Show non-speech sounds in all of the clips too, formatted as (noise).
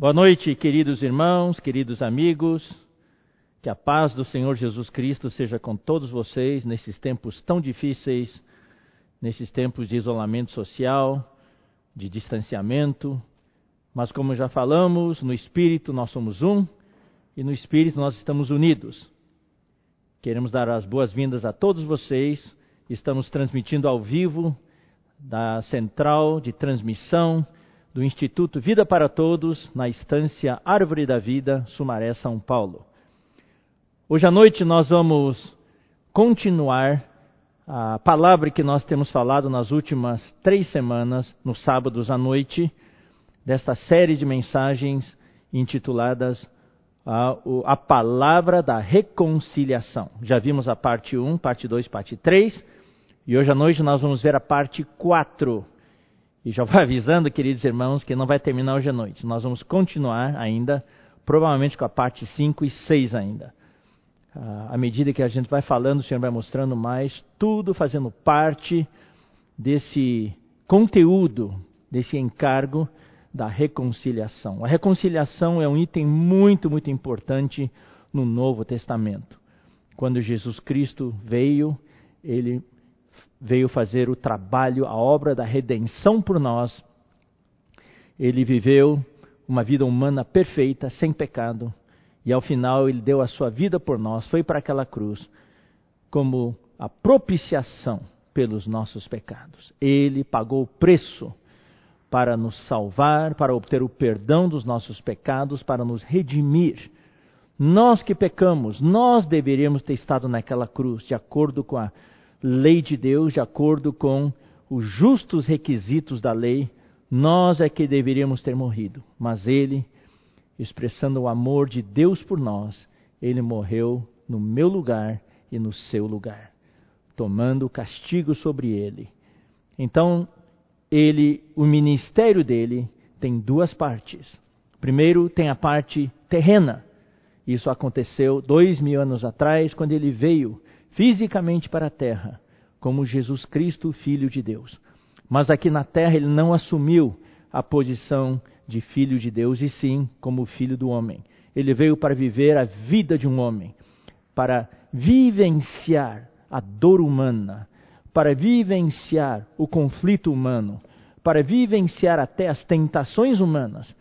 Boa noite, queridos irmãos, queridos amigos. Que a paz do Senhor Jesus Cristo seja com todos vocês nesses tempos tão difíceis, nesses tempos de isolamento social, de distanciamento. Mas, como já falamos, no Espírito nós somos um e no Espírito nós estamos unidos. Queremos dar as boas-vindas a todos vocês. Estamos transmitindo ao vivo da central de transmissão do Instituto Vida para Todos, na estância Árvore da Vida, Sumaré, São Paulo. Hoje à noite nós vamos continuar a palavra que nós temos falado nas últimas três semanas, nos sábados à noite, desta série de mensagens intituladas a, Palavra da Reconciliação. Já vimos a parte 1, parte 2, parte 3, e hoje à noite nós vamos ver a parte 4 e já vou avisando, queridos irmãos, que não vai terminar hoje à noite. Nós vamos continuar ainda, provavelmente com a parte 5 e 6 ainda. Ah, à medida que a gente vai falando, o Senhor vai mostrando mais, tudo fazendo parte desse conteúdo, desse encargo da reconciliação. A reconciliação é um item muito, muito importante no Novo Testamento. Quando Jesus Cristo veio, ele veio fazer o trabalho, a obra da redenção por nós. Ele viveu uma vida humana perfeita, sem pecado, e ao final ele deu a sua vida por nós, foi para aquela cruz como a propiciação pelos nossos pecados. Ele pagou o preço para nos salvar, para obter o perdão dos nossos pecados, para nos redimir. Nós que pecamos, nós deveríamos ter estado naquela cruz, de acordo com a lei de Deus, de acordo com os justos requisitos da lei, nós é que deveríamos ter morrido. Mas ele, expressando o amor de Deus por nós, ele morreu no meu lugar e no seu lugar, tomando o castigo sobre ele. Então, ele, o ministério dele tem duas partes. Primeiro, tem a parte terrena. Isso aconteceu dois mil anos atrás, quando ele veio fisicamente para a terra, como Jesus Cristo, Filho de Deus. Mas aqui na terra ele não assumiu a posição de filho de Deus, e sim como filho do homem. Ele veio para viver a vida de um homem, para vivenciar a dor humana, para vivenciar o conflito humano, para vivenciar até as tentações humanas,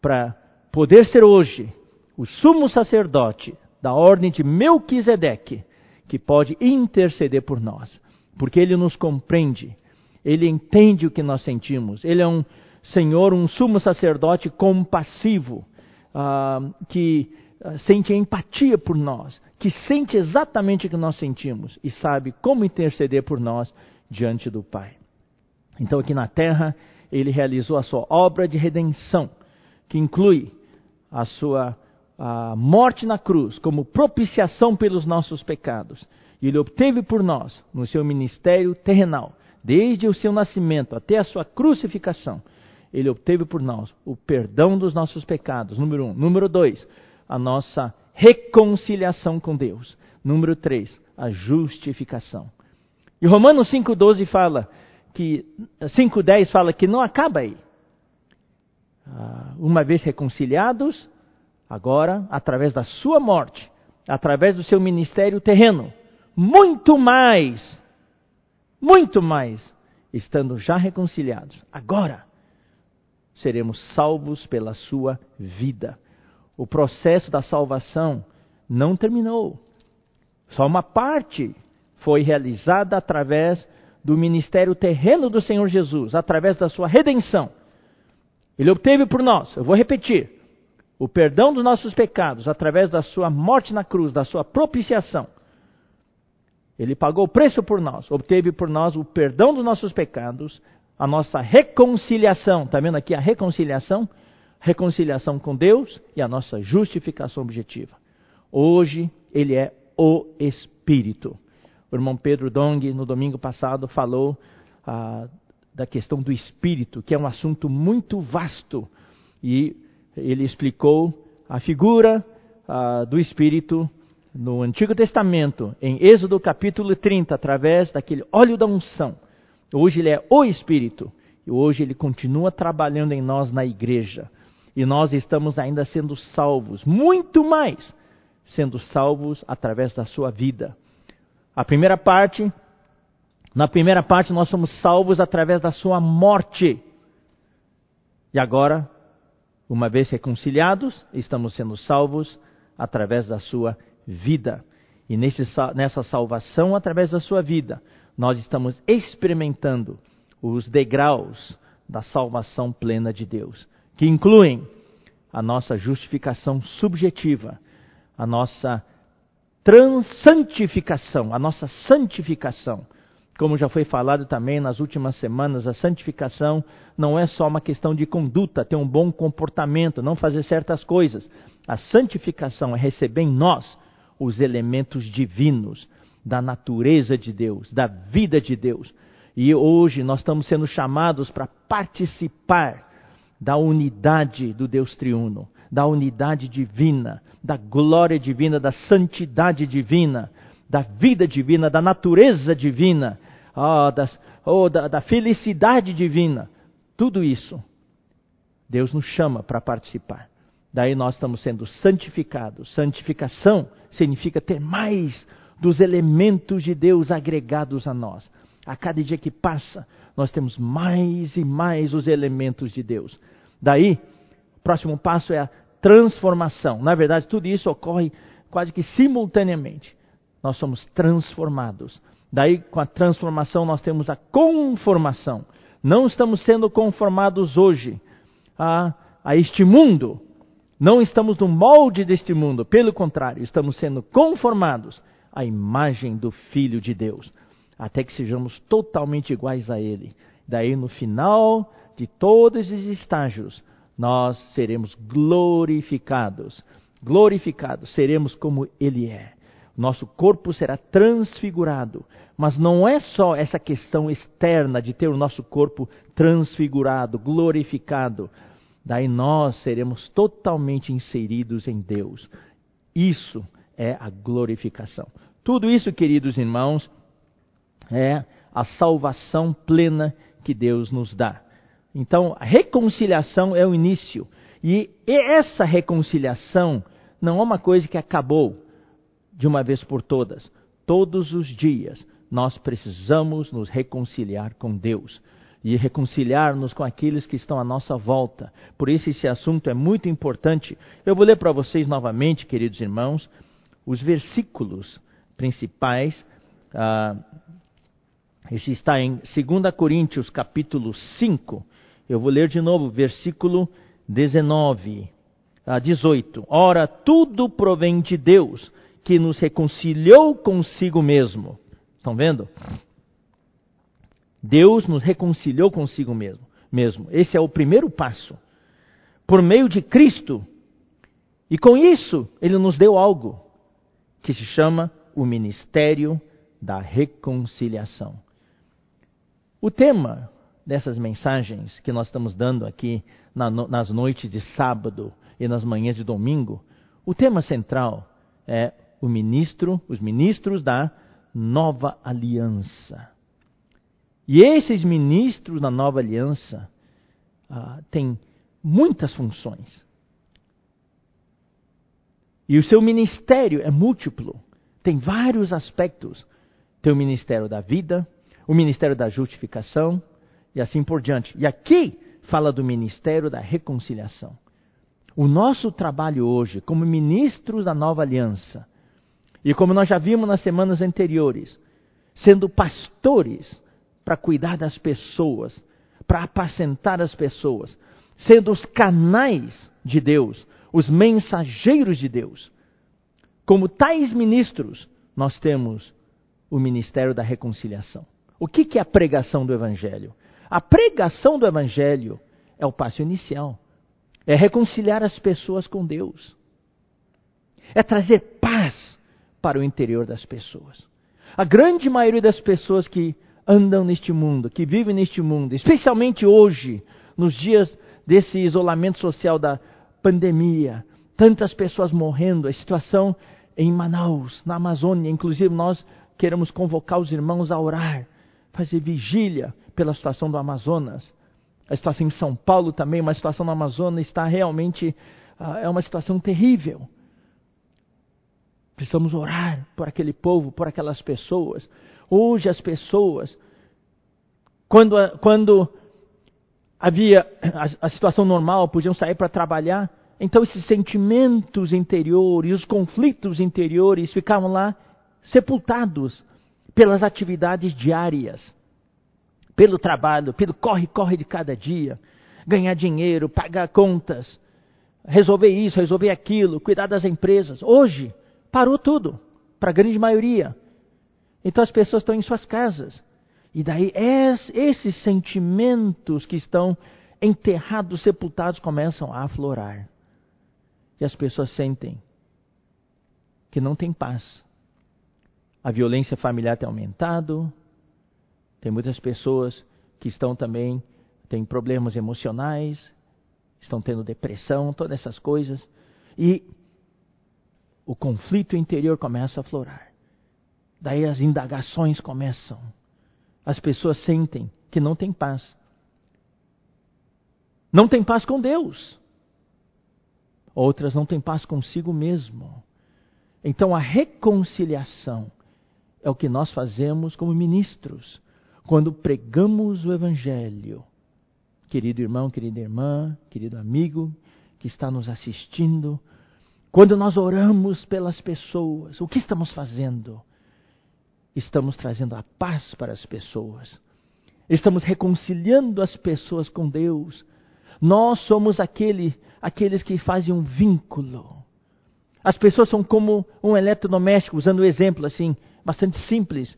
para poder ser hoje o sumo sacerdote da ordem de Melquisedeque, que pode interceder por nós, porque Ele nos compreende, Ele entende o que nós sentimos, Ele é um Senhor, um sumo sacerdote compassivo, uh, que uh, sente empatia por nós, que sente exatamente o que nós sentimos e sabe como interceder por nós diante do Pai. Então, aqui na terra, Ele realizou a sua obra de redenção, que inclui a sua a morte na cruz como propiciação pelos nossos pecados. E ele obteve por nós, no seu ministério terrenal, desde o seu nascimento até a sua crucificação, ele obteve por nós o perdão dos nossos pecados, número um. Número dois, a nossa reconciliação com Deus. Número três, a justificação. E Romanos 5,12 fala que, 5,10 fala que não acaba aí. Ah, uma vez reconciliados, agora, através da sua morte, através do seu ministério terreno, muito mais, muito mais, estando já reconciliados, agora seremos salvos pela sua vida. O processo da salvação não terminou. Só uma parte foi realizada através do ministério terreno do Senhor Jesus, através da sua redenção. Ele obteve por nós, eu vou repetir, o perdão dos nossos pecados através da sua morte na cruz, da sua propiciação. Ele pagou o preço por nós, obteve por nós o perdão dos nossos pecados, a nossa reconciliação, está vendo aqui a reconciliação? Reconciliação com Deus e a nossa justificação objetiva. Hoje ele é o Espírito. O irmão Pedro Dong, no domingo passado, falou ah, da questão do Espírito, que é um assunto muito vasto. E ele explicou a figura uh, do Espírito no Antigo Testamento, em Êxodo capítulo 30, através daquele óleo da unção. Hoje ele é o Espírito e hoje ele continua trabalhando em nós na igreja. E nós estamos ainda sendo salvos, muito mais sendo salvos através da sua vida. A primeira parte, na primeira parte nós somos salvos através da sua morte. E agora, uma vez reconciliados, estamos sendo salvos através da sua vida. E nesse, nessa salvação, através da sua vida, nós estamos experimentando os degraus da salvação plena de Deus, que incluem a nossa justificação subjetiva, a nossa santificação, a nossa santificação. Como já foi falado também nas últimas semanas, a santificação não é só uma questão de conduta, ter um bom comportamento, não fazer certas coisas. A santificação é receber em nós os elementos divinos da natureza de Deus, da vida de Deus. E hoje nós estamos sendo chamados para participar da unidade do Deus triuno, da unidade divina, da glória divina, da santidade divina, da vida divina, da natureza divina, oh, das, oh, da, da felicidade divina. Tudo isso, Deus nos chama para participar. Daí nós estamos sendo santificados. Santificação significa ter mais dos elementos de Deus agregados a nós. A cada dia que passa, nós temos mais e mais os elementos de Deus. Daí, o próximo passo é a transformação. Na verdade, tudo isso ocorre quase que simultaneamente. Nós somos transformados. Daí, com a transformação, nós temos a conformação. Não estamos sendo conformados hoje a, a este mundo. Não estamos no molde deste mundo. Pelo contrário, estamos sendo conformados à imagem do Filho de Deus. Até que sejamos totalmente iguais a Ele. Daí, no final de todos os estágios, nós seremos glorificados. Glorificados, seremos como Ele é. Nosso corpo será transfigurado. Mas não é só essa questão externa de ter o nosso corpo transfigurado, glorificado. Daí nós seremos totalmente inseridos em Deus. Isso é a glorificação. Tudo isso, queridos irmãos, é a salvação plena que Deus nos dá. Então, a reconciliação é o início. E essa reconciliação não é uma coisa que acabou de uma vez por todas. Todos os dias nós precisamos nos reconciliar com Deus e reconciliar-nos com aqueles que estão à nossa volta. Por isso, esse assunto é muito importante. Eu vou ler para vocês novamente, queridos irmãos, os versículos principais. Ah, está em 2 Coríntios, capítulo 5, eu vou ler de novo, versículo 19 a 18. Ora, tudo provém de Deus, que nos reconciliou consigo mesmo. Estão vendo? Deus nos reconciliou consigo mesmo. mesmo. Esse é o primeiro passo. Por meio de Cristo. E com isso, Ele nos deu algo que se chama o ministério da reconciliação. O tema dessas mensagens que nós estamos dando aqui na, nas noites de sábado e nas manhãs de domingo, o tema central é o ministro, os ministros da nova aliança. E esses ministros da nova aliança ah, têm muitas funções. E o seu ministério é múltiplo, tem vários aspectos. Tem o ministério da vida, o ministério da justificação, e assim por diante. E aqui fala do ministério da reconciliação. O nosso trabalho hoje, como ministros da nova aliança, e como nós já vimos nas semanas anteriores, sendo pastores para cuidar das pessoas, para apacentar as pessoas, sendo os canais de Deus, os mensageiros de Deus. Como tais ministros, nós temos o ministério da reconciliação. O que é a pregação do Evangelho? A pregação do Evangelho é o passo inicial. É reconciliar as pessoas com Deus. É trazer paz para o interior das pessoas. A grande maioria das pessoas que andam neste mundo, que vivem neste mundo, especialmente hoje, nos dias desse isolamento social da pandemia, tantas pessoas morrendo, a situação em Manaus, na Amazônia, inclusive nós queremos convocar os irmãos a orar, fazer vigília pela situação do Amazonas. A situação em São Paulo também, uma situação no Amazonas está realmente uh, é uma situação terrível. Precisamos orar por aquele povo, por aquelas pessoas. Hoje as pessoas, quando, quando havia a, a situação normal, podiam sair para trabalhar, então esses sentimentos interiores, os conflitos interiores ficavam lá sepultados pelas atividades diárias, pelo trabalho, pelo corre-corre de cada dia, ganhar dinheiro, pagar contas, resolver isso, resolver aquilo, cuidar das empresas. Hoje, parou tudo, para a grande maioria. Então as pessoas estão em suas casas. E daí esses sentimentos que estão enterrados, sepultados, começam a aflorar. E as pessoas sentem que não tem paz. A violência familiar tem aumentado. Tem muitas pessoas que estão também, têm problemas emocionais, estão tendo depressão, todas essas coisas. E o conflito interior começa a aflorar. Daí as indagações começam. As pessoas sentem que não tem paz. Não tem paz com Deus. Outras não têm paz consigo mesmo. Então a reconciliação é o que nós fazemos como ministros quando pregamos o Evangelho. Querido irmão, querida irmã, querido amigo que está nos assistindo, quando nós oramos pelas pessoas, o que estamos fazendo? Estamos trazendo a paz para as pessoas. Estamos reconciliando as pessoas com Deus. Nós somos aquele, aqueles que fazem um vínculo. As pessoas são como um eletrodoméstico, usando um exemplo assim, bastante simples,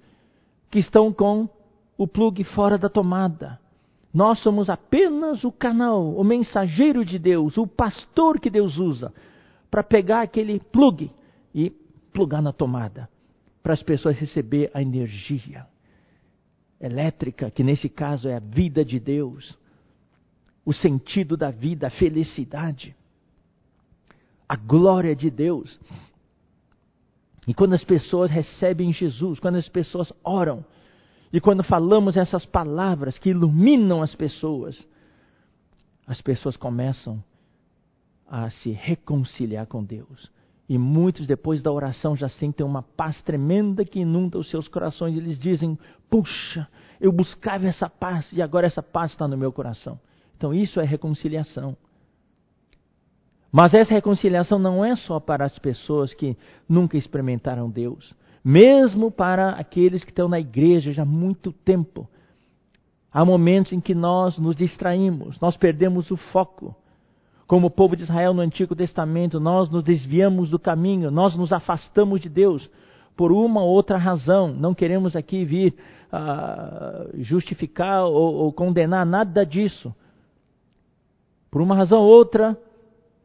que estão com o plug fora da tomada. Nós somos apenas o canal, o mensageiro de Deus, o pastor que Deus usa para pegar aquele plug e plugar na tomada, para as pessoas receber a energia elétrica, que nesse caso é a vida de Deus, o sentido da vida, a felicidade, a glória de Deus. E quando as pessoas recebem Jesus, quando as pessoas oram, e quando falamos essas palavras que iluminam as pessoas, as pessoas começam a se reconciliar com Deus. E muitos, depois da oração, já sentem uma paz tremenda que inunda os seus corações. Eles dizem: Puxa, eu buscava essa paz e agora essa paz está no meu coração. Então, isso é reconciliação. Mas essa reconciliação não é só para as pessoas que nunca experimentaram Deus, mesmo para aqueles que estão na igreja já há muito tempo. Há momentos em que nós nos distraímos, nós perdemos o foco. Como o povo de Israel no Antigo Testamento, nós nos desviamos do caminho, nós nos afastamos de Deus por uma ou outra razão. Não queremos aqui vir uh, justificar ou, ou condenar nada disso. Por uma razão ou outra,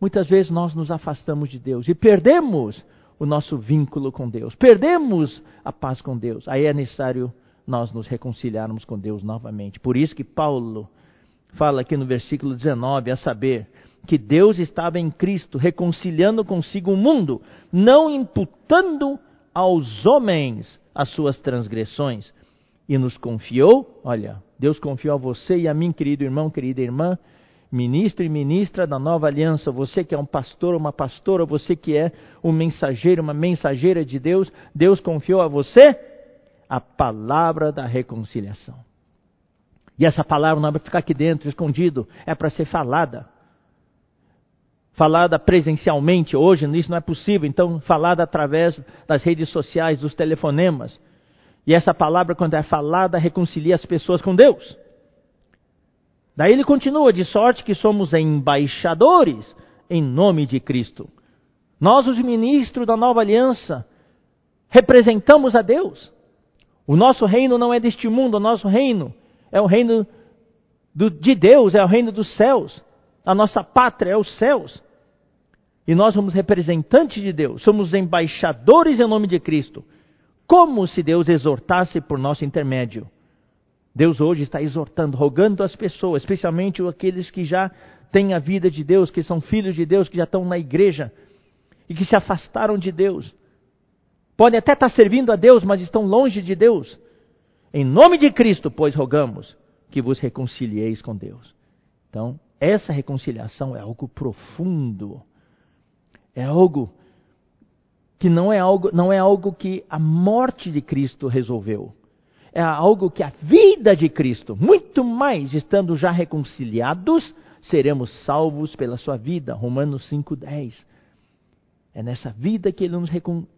muitas vezes nós nos afastamos de Deus e perdemos o nosso vínculo com Deus, perdemos a paz com Deus. Aí é necessário nós nos reconciliarmos com Deus novamente. Por isso que Paulo fala aqui no versículo 19, a saber, que Deus estava em Cristo, reconciliando consigo o mundo, não imputando aos homens as suas transgressões. E nos confiou, olha, Deus confiou a você e a mim, querido irmão, querida irmã, ministro e ministra da nova aliança, você que é um pastor, uma pastora, você que é um mensageiro, uma mensageira de Deus, Deus confiou a você a palavra da reconciliação. E essa palavra não é para ficar aqui dentro, escondido, é para ser falada falada presencialmente, hoje isso não é possível, então falada através das redes sociais, dos telefonemas. E essa palavra, quando é falada, reconcilia as pessoas com Deus. Daí ele continua, de sorte que somos embaixadores em nome de Cristo. Nós, os ministros da nova aliança, representamos a Deus. O nosso reino não é deste mundo, o nosso reino é o reino do, de Deus, é o reino dos céus. A nossa pátria é os céus. E nós somos representantes de Deus, somos embaixadores em nome de Cristo. Como se Deus exortasse por nosso intermédio. Deus hoje está exortando, rogando as pessoas, especialmente aqueles que já têm a vida de Deus, que são filhos de Deus, que já estão na igreja e que se afastaram de Deus. Podem até estar servindo a Deus, mas estão longe de Deus. Em nome de Cristo, pois rogamos que vos reconcilieis com Deus. Então, essa reconciliação é algo profundo. É algo que não é algo, não é algo que a morte de Cristo resolveu. É algo que a vida de Cristo, muito mais estando já reconciliados, seremos salvos pela sua vida. Romanos 5:10. É nessa vida que ele nos,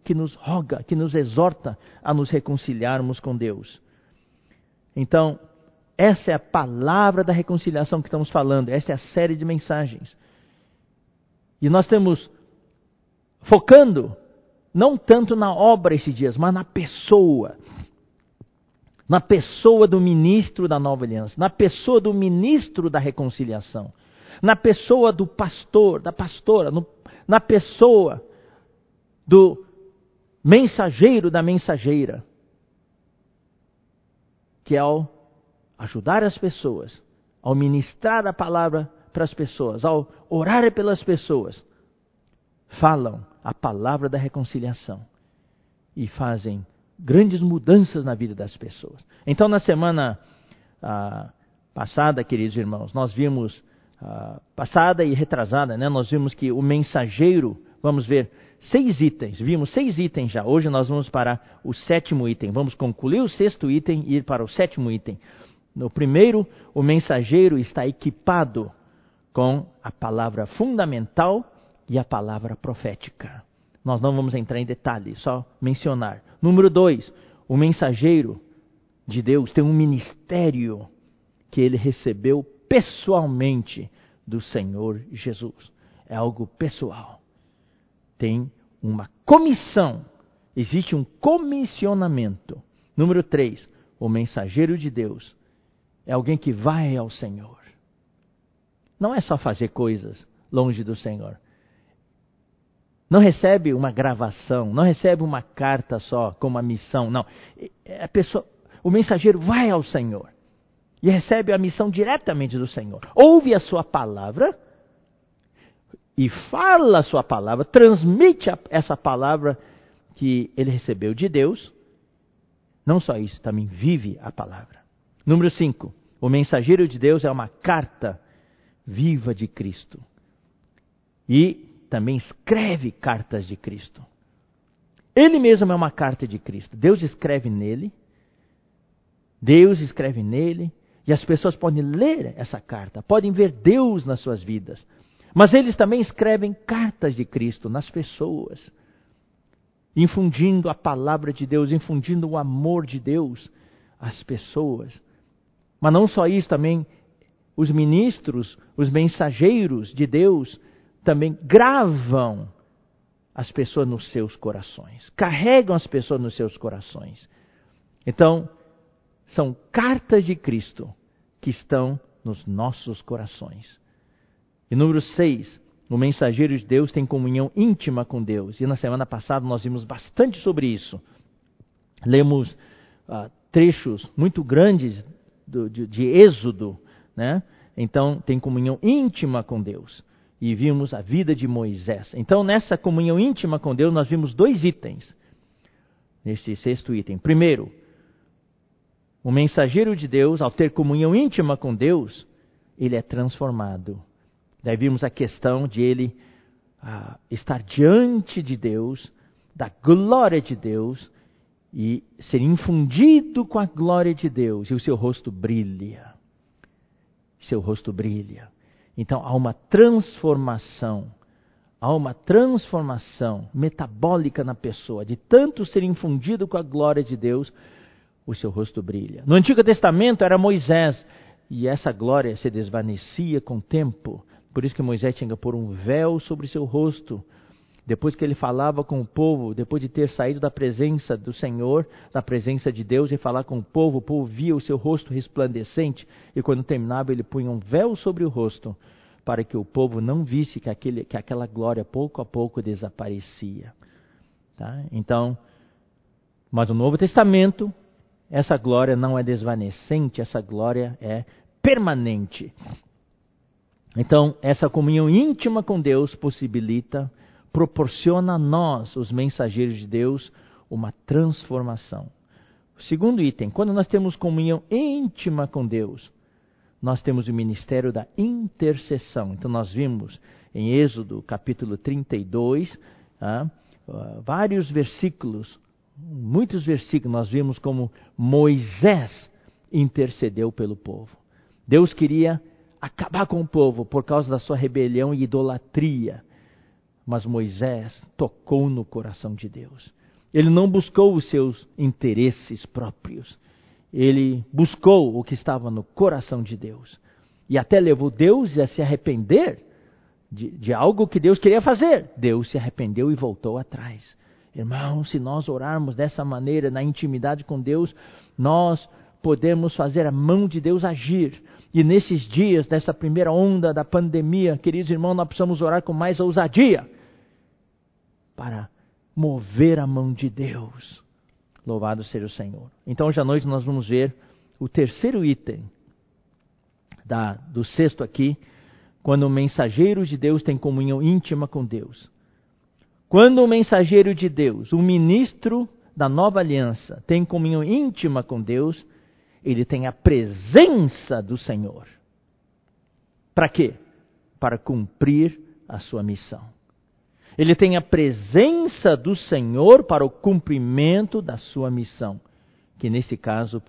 que nos roga, que nos exorta a nos reconciliarmos com Deus. Então, essa é a palavra da reconciliação que estamos falando, essa é a série de mensagens. E nós temos focando não tanto na obra esses dias, mas na pessoa. Na pessoa do ministro da nova aliança, na pessoa do ministro da reconciliação, na pessoa do pastor, da pastora, no, na pessoa do mensageiro da mensageira, que é ao ajudar as pessoas, ao ministrar a palavra para as pessoas, ao orar pelas pessoas, falam a palavra da reconciliação e fazem grandes mudanças na vida das pessoas. Então, na semana ah, passada, queridos irmãos, nós vimos, ah, passada e retrasada, né, nós vimos que o mensageiro, vamos ver, seis itens, vimos seis itens já. Hoje nós vamos para o sétimo item. Vamos concluir o sexto item e ir para o sétimo item. No primeiro, o mensageiro está equipado com a palavra fundamental e a palavra profética. Nós não vamos entrar em detalhes, só mencionar. Número dois, o mensageiro de Deus tem um ministério que ele recebeu pessoalmente do Senhor Jesus. É algo pessoal tem uma comissão, existe um comissionamento. Número três, o mensageiro de Deus é alguém que vai ao Senhor. Não é só fazer coisas longe do Senhor. Não recebe uma gravação, não recebe uma carta só com uma missão, não. É, a pessoa, o mensageiro vai ao Senhor e recebe a missão diretamente do Senhor. Ouve a sua palavra e fala a sua palavra, transmite essa palavra que ele recebeu de Deus. Não só isso, também vive a palavra. Número 5. O mensageiro de Deus é uma carta viva de Cristo. E também escreve cartas de Cristo. Ele mesmo é uma carta de Cristo. Deus escreve nele. Deus escreve nele. E as pessoas podem ler essa carta, podem ver Deus nas suas vidas. Mas eles também escrevem cartas de Cristo nas pessoas, infundindo a palavra de Deus, infundindo o amor de Deus às pessoas. Mas não só isso, também os ministros, os mensageiros de Deus, também gravam as pessoas nos seus corações, carregam as pessoas nos seus corações. Então, são cartas de Cristo que estão nos nossos corações. E número 6, o mensageiro de Deus tem comunhão íntima com Deus. E na semana passada nós vimos bastante sobre isso. Lemos uh, trechos muito grandes do, de, de Êxodo, né? Então tem comunhão íntima com Deus. E vimos a vida de Moisés. Então nessa comunhão íntima com Deus nós vimos dois itens. Nesse sexto item. Primeiro, o mensageiro de Deus, ao ter comunhão íntima com Deus, ele é transformado. Daí vimos a questão de ele ah, estar diante de Deus, da glória de Deus, e ser infundido com a glória de Deus, e o seu rosto brilha. Seu rosto brilha. Então há uma transformação, há uma transformação metabólica na pessoa, de tanto ser infundido com a glória de Deus, o seu rosto brilha. No Antigo Testamento era Moisés, e essa glória se desvanecia com o tempo. Por isso que Moisés tinha que pôr um véu sobre seu rosto. Depois que ele falava com o povo, depois de ter saído da presença do Senhor, da presença de Deus, e falar com o povo, o povo via o seu rosto resplandecente, e quando terminava, ele punha um véu sobre o rosto, para que o povo não visse que, aquele, que aquela glória pouco a pouco desaparecia. Tá? Então, mas no Novo Testamento, essa glória não é desvanecente, essa glória é permanente. Então, essa comunhão íntima com Deus possibilita, proporciona a nós, os mensageiros de Deus, uma transformação. O segundo item, quando nós temos comunhão íntima com Deus, nós temos o ministério da intercessão. Então, nós vimos em Êxodo capítulo 32, ah, vários versículos, muitos versículos, nós vimos como Moisés intercedeu pelo povo. Deus queria acabar com o povo por causa da sua rebelião e idolatria. Mas Moisés tocou no coração de Deus. Ele não buscou os seus interesses próprios. Ele buscou o que estava no coração de Deus. E até levou Deus a se arrepender de, de algo que Deus queria fazer. Deus se arrependeu e voltou atrás. Irmão, se nós orarmos dessa maneira, na intimidade com Deus, nós podemos fazer a mão de Deus agir. E nesses dias, dessa primeira onda da pandemia, queridos irmãos, nós precisamos orar com mais ousadia para mover a mão de Deus. Louvado seja o Senhor. Então, hoje à noite nós vamos ver o terceiro item da, do sexto aqui, quando o mensageiro de Deus tem comunhão íntima com Deus. Quando o mensageiro de Deus, o ministro da nova aliança, tem comunhão íntima com Deus, ele tem a presença do Senhor. Para quê? Para cumprir a sua missão. Ele tem a presença do Senhor para o cumprimento da sua missão, que nesse caso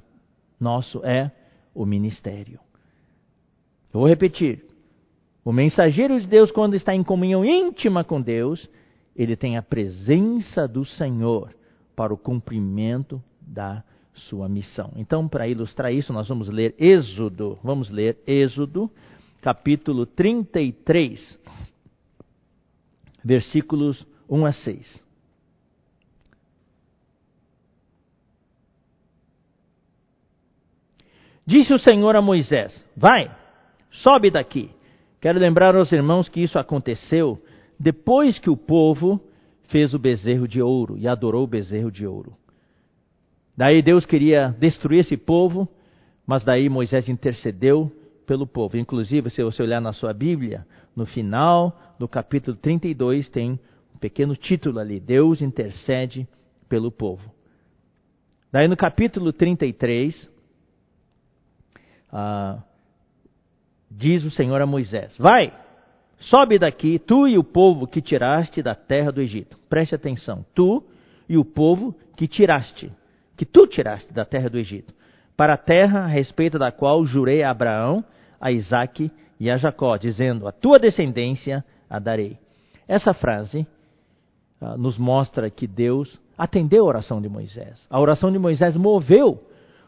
nosso é o ministério. Eu vou repetir. O mensageiro de Deus, quando está em comunhão íntima com Deus, ele tem a presença do Senhor para o cumprimento da sua missão. Então, para ilustrar isso, nós vamos ler Êxodo. Vamos ler Êxodo, capítulo 33 versículos 1 a 6. Disse o Senhor a Moisés: Vai, sobe daqui. Quero lembrar aos irmãos que isso aconteceu depois que o povo fez o bezerro de ouro e adorou o bezerro de ouro. Daí Deus queria destruir esse povo, mas daí Moisés intercedeu pelo povo. Inclusive, se você olhar na sua Bíblia, no final do capítulo 32 tem um pequeno título ali: Deus intercede pelo povo. Daí no capítulo 33, ah, diz o Senhor a Moisés: Vai, sobe daqui, tu e o povo que tiraste da terra do Egito. Preste atenção, tu e o povo que tiraste, que tu tiraste da terra do Egito, para a terra a respeito da qual jurei a Abraão, a Isaac e a Jacó, dizendo: A tua descendência a darei. Essa frase uh, nos mostra que Deus atendeu a oração de Moisés. A oração de Moisés moveu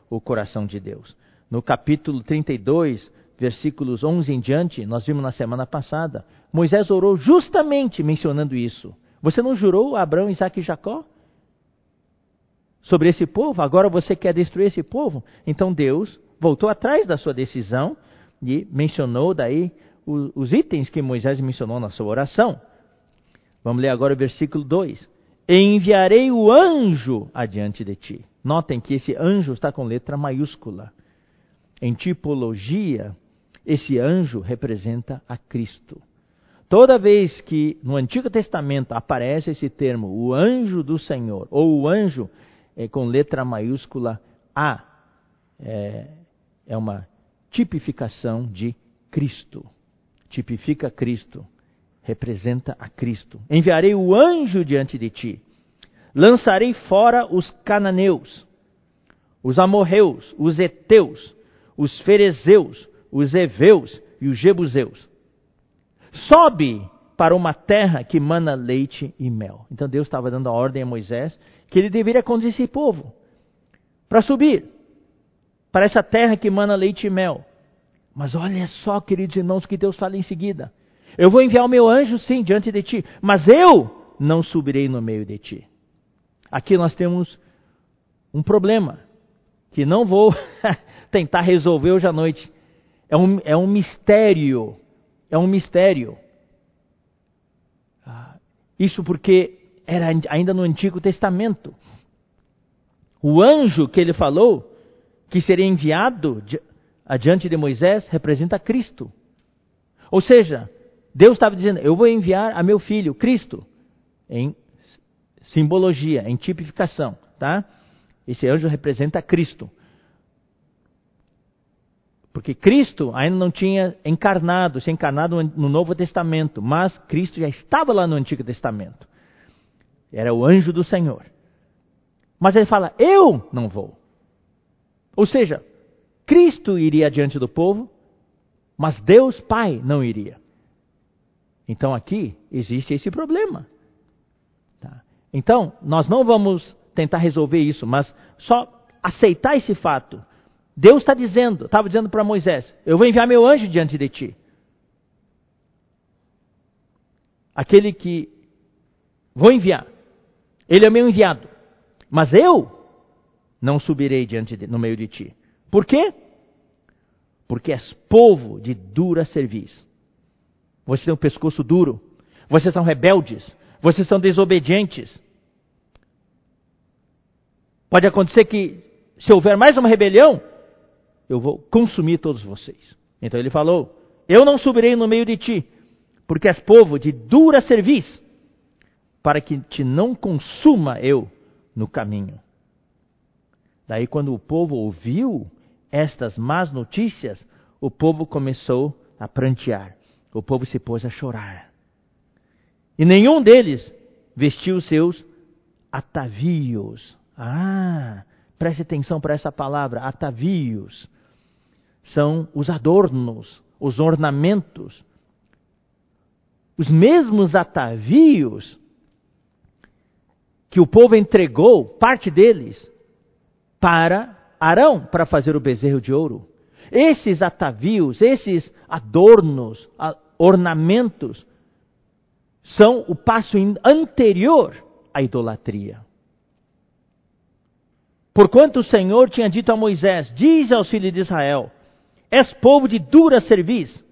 o coração de Deus. No capítulo 32, versículos 11 em diante, nós vimos na semana passada, Moisés orou justamente mencionando isso. Você não jurou a Abraão, Isaac e Jacó? Sobre esse povo? Agora você quer destruir esse povo? Então Deus voltou atrás da sua decisão e mencionou daí os itens que Moisés mencionou na sua oração. Vamos ler agora o versículo 2. Enviarei o anjo adiante de ti. Notem que esse anjo está com letra maiúscula. Em tipologia, esse anjo representa a Cristo. Toda vez que no Antigo Testamento aparece esse termo, o anjo do Senhor, ou o anjo é, com letra maiúscula A, é, é uma tipificação de Cristo. Tipifica Cristo, representa a Cristo. Enviarei o anjo diante de ti. Lançarei fora os cananeus, os amorreus, os heteus, os ferezeus, os heveus e os jebuseus. Sobe para uma terra que mana leite e mel. Então Deus estava dando a ordem a Moisés que ele deveria conduzir esse povo para subir para essa terra que mana leite e mel. Mas olha só, queridos irmãos, que Deus fala em seguida. Eu vou enviar o meu anjo, sim, diante de ti, mas eu não subirei no meio de ti. Aqui nós temos um problema que não vou (laughs) tentar resolver hoje à noite. É um, é um mistério. É um mistério. Ah, isso porque era ainda no Antigo Testamento. O anjo que ele falou que seria enviado adiante de Moisés representa Cristo. Ou seja, Deus estava dizendo: Eu vou enviar a meu filho, Cristo, em simbologia, em tipificação. Tá? Esse anjo representa Cristo. Porque Cristo ainda não tinha encarnado, se encarnado no Novo Testamento, mas Cristo já estava lá no Antigo Testamento. Era o anjo do Senhor. Mas ele fala: Eu não vou. Ou seja, Cristo iria diante do povo, mas Deus Pai não iria. Então aqui existe esse problema. Tá? Então, nós não vamos tentar resolver isso, mas só aceitar esse fato. Deus está dizendo, estava dizendo para Moisés: Eu vou enviar meu anjo diante de ti. Aquele que vou enviar. Ele é meu enviado. Mas eu não subirei diante de, no meio de ti. Por quê? Porque és povo de dura serviço. Vocês têm um pescoço duro. Vocês são rebeldes. Vocês são desobedientes. Pode acontecer que, se houver mais uma rebelião, eu vou consumir todos vocês. Então ele falou: Eu não subirei no meio de ti, porque és povo de dura serviço, para que te não consuma eu no caminho. Daí, quando o povo ouviu estas más notícias, o povo começou a prantear. O povo se pôs a chorar. E nenhum deles vestiu seus atavios. Ah, preste atenção para essa palavra, atavios. São os adornos, os ornamentos. Os mesmos atavios que o povo entregou, parte deles, para Arão, para fazer o bezerro de ouro. Esses atavios, esses adornos, ornamentos, são o passo anterior à idolatria. Porquanto o Senhor tinha dito a Moisés: Diz aos filhos de Israel: És povo de dura serviço.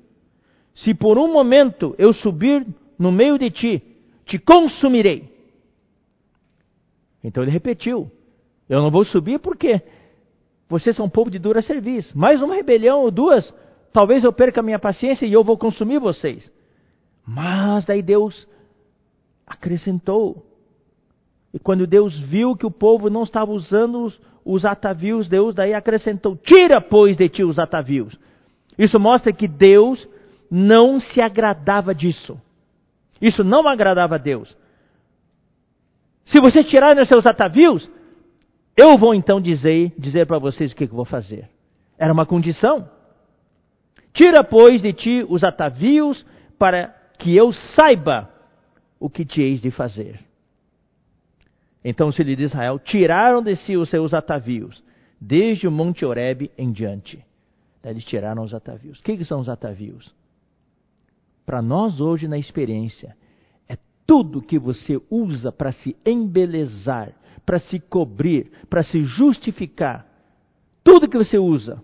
Se por um momento eu subir no meio de ti, te consumirei. Então ele repetiu: Eu não vou subir porque vocês são um povo de dura serviço. Mais uma rebelião ou duas, talvez eu perca a minha paciência e eu vou consumir vocês. Mas daí Deus acrescentou. E quando Deus viu que o povo não estava usando os, os atavios, Deus daí acrescentou: Tira, pois, de ti os atavios. Isso mostra que Deus não se agradava disso. Isso não agradava a Deus. Se vocês tirarem os seus atavios, eu vou então dizer, dizer para vocês o que, que vou fazer. Era uma condição. Tira, pois, de ti os atavios, para que eu saiba o que te eis de fazer. Então os filhos de Israel tiraram de si os seus atavios, desde o monte Horebe em diante. Eles tiraram os atavios. O que, que são os atavios? Para nós hoje na experiência, tudo que você usa para se embelezar, para se cobrir, para se justificar, tudo que você usa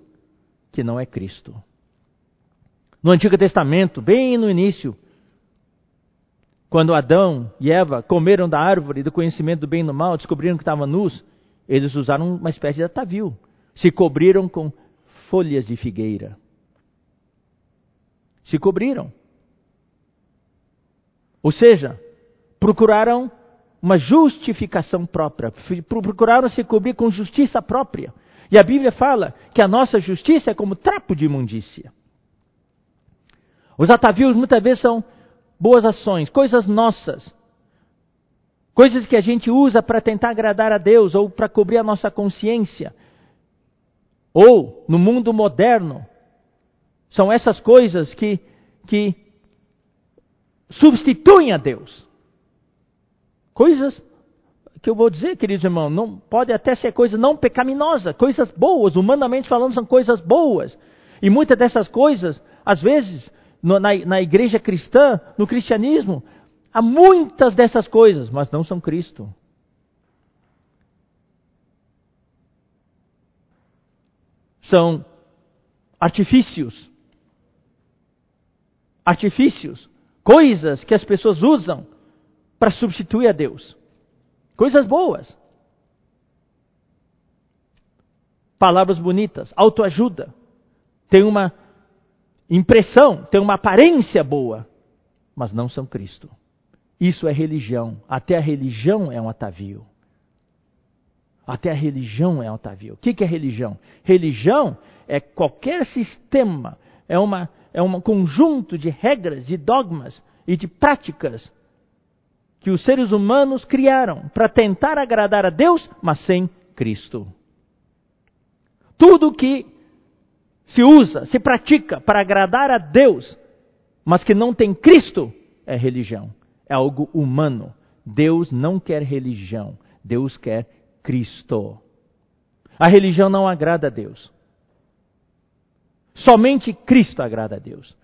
que não é Cristo. No Antigo Testamento, bem no início, quando Adão e Eva comeram da árvore do conhecimento do bem e do mal, descobriram que estavam nus, eles usaram uma espécie de atavio. Se cobriram com folhas de figueira. Se cobriram. Ou seja, procuraram uma justificação própria, procuraram se cobrir com justiça própria. E a Bíblia fala que a nossa justiça é como trapo de imundícia. Os atavios muitas vezes são boas ações, coisas nossas, coisas que a gente usa para tentar agradar a Deus ou para cobrir a nossa consciência. Ou, no mundo moderno, são essas coisas que, que substituem a Deus. Coisas que eu vou dizer, queridos irmãos, não, pode até ser coisa não pecaminosa, coisas boas, humanamente falando, são coisas boas. E muitas dessas coisas, às vezes, no, na, na igreja cristã, no cristianismo, há muitas dessas coisas, mas não são Cristo. São artifícios. Artifícios. Coisas que as pessoas usam para substituir a Deus. Coisas boas. Palavras bonitas, autoajuda. Tem uma impressão, tem uma aparência boa, mas não são Cristo. Isso é religião. Até a religião é um atavio. Até a religião é atavío. O que é religião? Religião é qualquer sistema, é, uma, é um conjunto de regras, de dogmas e de práticas que os seres humanos criaram para tentar agradar a Deus, mas sem Cristo. Tudo que se usa, se pratica para agradar a Deus, mas que não tem Cristo, é religião. É algo humano. Deus não quer religião. Deus quer Cristo. A religião não agrada a Deus. Somente Cristo agrada a Deus.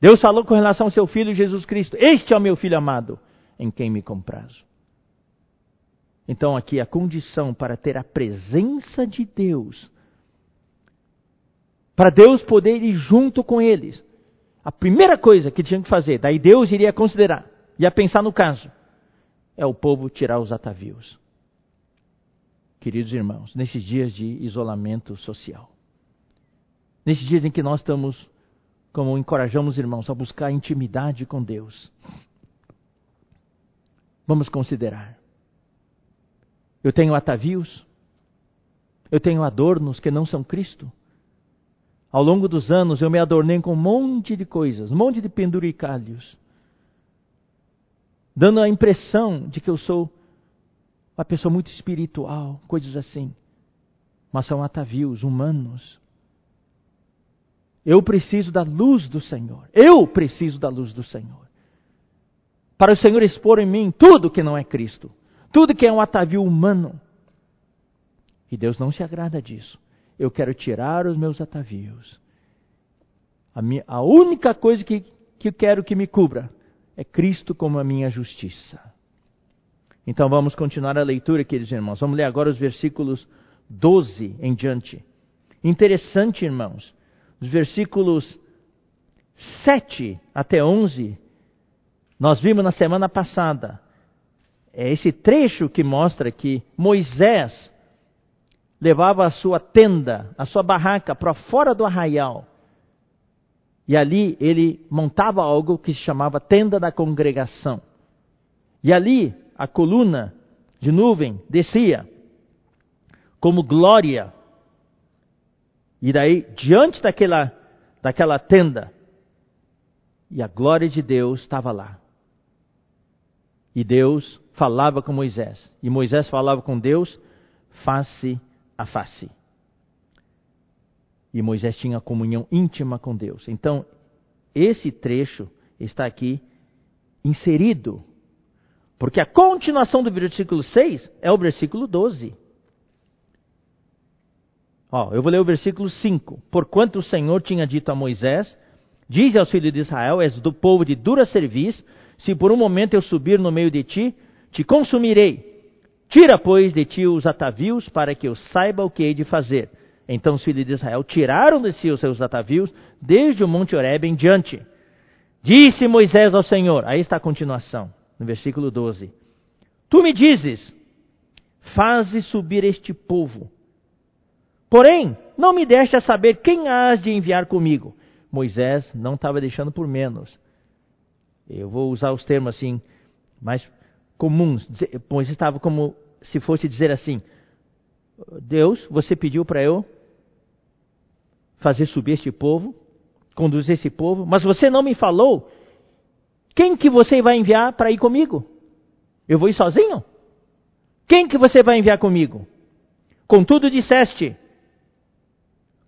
Deus falou com relação ao seu filho Jesus Cristo: Este é o meu filho amado, em quem me comprazo. Então, aqui a condição para ter a presença de Deus, para Deus poder ir junto com eles, a primeira coisa que tinha que fazer, daí Deus iria considerar, ia pensar no caso, é o povo tirar os atavios. Queridos irmãos, nesses dias de isolamento social, nesses dias em que nós estamos, como encorajamos irmãos, a buscar intimidade com Deus, vamos considerar. Eu tenho atavios, eu tenho adornos que não são Cristo. Ao longo dos anos eu me adornei com um monte de coisas, um monte de penduricalhos, dando a impressão de que eu sou uma pessoa muito espiritual, coisas assim. Mas são atavios humanos. Eu preciso da luz do Senhor. Eu preciso da luz do Senhor. Para o Senhor expor em mim tudo que não é Cristo, tudo que é um atavio humano. E Deus não se agrada disso eu quero tirar os meus atavios. A, minha, a única coisa que, que quero que me cubra é Cristo como a minha justiça. Então vamos continuar a leitura, queridos irmãos. Vamos ler agora os versículos 12 em diante. Interessante, irmãos. Os versículos 7 até 11, nós vimos na semana passada. É esse trecho que mostra que Moisés levava a sua tenda, a sua barraca para fora do arraial. E ali ele montava algo que se chamava tenda da congregação. E ali a coluna de nuvem descia como glória. E daí, diante daquela, daquela tenda, e a glória de Deus estava lá. E Deus falava com Moisés. E Moisés falava com Deus face a face. E Moisés tinha comunhão íntima com Deus. Então, esse trecho está aqui inserido. Porque a continuação do versículo 6 é o versículo 12. Ó, eu vou ler o versículo 5. Porquanto o Senhor tinha dito a Moisés: Diz aos filhos de Israel: És do povo de dura serviço, se por um momento eu subir no meio de ti, te consumirei Tira, pois, de ti os atavios, para que eu saiba o que hei de fazer. Então os filhos de Israel tiraram de si os seus atavios, desde o monte Horeb em diante. Disse Moisés ao Senhor, aí está a continuação, no versículo 12: Tu me dizes, faze subir este povo. Porém, não me deste a saber quem has de enviar comigo. Moisés não estava deixando por menos. Eu vou usar os termos assim, mais comuns. Moisés estava como se fosse dizer assim: Deus, você pediu para eu fazer subir este povo, conduzir esse povo, mas você não me falou quem que você vai enviar para ir comigo? Eu vou ir sozinho? Quem que você vai enviar comigo? Contudo disseste: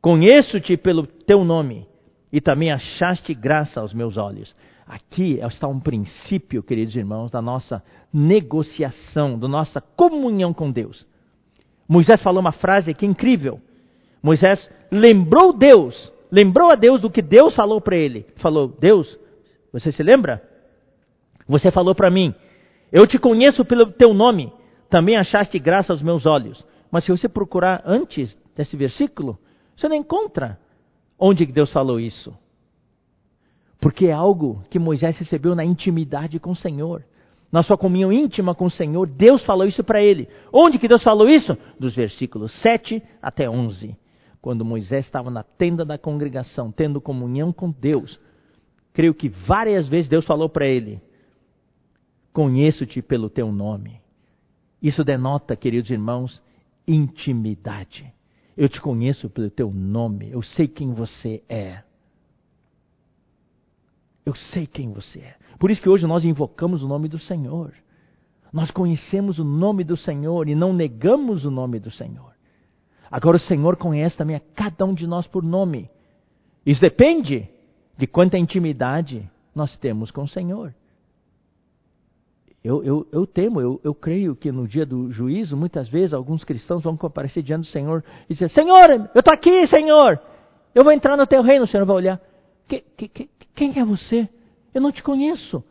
Conheço-te pelo teu nome e também achaste graça aos meus olhos. Aqui está um princípio, queridos irmãos, da nossa negociação, da nossa comunhão com Deus. Moisés falou uma frase aqui incrível. Moisés lembrou Deus, lembrou a Deus do que Deus falou para ele. Falou: Deus, você se lembra? Você falou para mim: Eu te conheço pelo teu nome, também achaste graça aos meus olhos. Mas se você procurar antes desse versículo, você não encontra onde Deus falou isso. Porque é algo que Moisés recebeu na intimidade com o Senhor. Na sua comunhão íntima com o Senhor, Deus falou isso para ele. Onde que Deus falou isso? Dos versículos 7 até 11. Quando Moisés estava na tenda da congregação, tendo comunhão com Deus. Creio que várias vezes Deus falou para ele: Conheço-te pelo teu nome. Isso denota, queridos irmãos, intimidade. Eu te conheço pelo teu nome, eu sei quem você é. Eu sei quem você é. Por isso que hoje nós invocamos o nome do Senhor. Nós conhecemos o nome do Senhor e não negamos o nome do Senhor. Agora o Senhor conhece também a cada um de nós por nome. Isso depende de quanta intimidade nós temos com o Senhor. Eu, eu, eu temo, eu, eu creio que no dia do juízo, muitas vezes, alguns cristãos vão comparecer diante do Senhor e dizer: Senhor, eu estou aqui, Senhor, eu vou entrar no teu reino. O Senhor vai olhar: que, que, Quem é você? Eu não te conheço.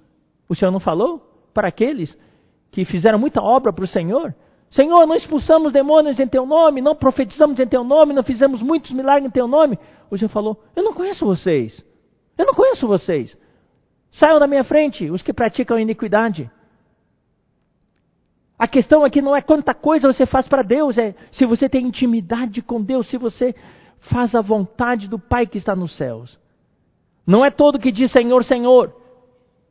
O Senhor não falou para aqueles que fizeram muita obra para o Senhor? Senhor, não expulsamos demônios em teu nome, não profetizamos em teu nome, não fizemos muitos milagres em teu nome. O Senhor falou: Eu não conheço vocês. Eu não conheço vocês. Saiam da minha frente, os que praticam iniquidade. A questão aqui não é quanta coisa você faz para Deus, é se você tem intimidade com Deus, se você faz a vontade do Pai que está nos céus. Não é todo que diz Senhor, Senhor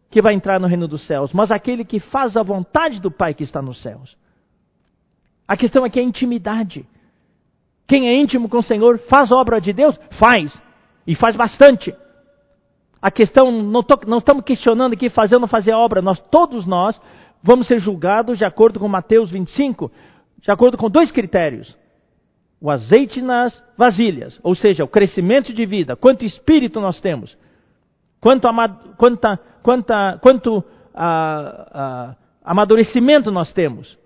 que vai entrar no reino dos céus, mas aquele que faz a vontade do Pai que está nos céus. A questão aqui é intimidade. Quem é íntimo com o Senhor faz obra de Deus? Faz. E faz bastante. A questão, não, tô, não estamos questionando aqui fazer ou não fazer obra, nós, todos nós, vamos ser julgados de acordo com Mateus 25, de acordo com dois critérios. O azeite nas vasilhas, ou seja, o crescimento de vida, quanto espírito nós temos, quanto, quanta, quanta, quanto amadurecimento nós temos.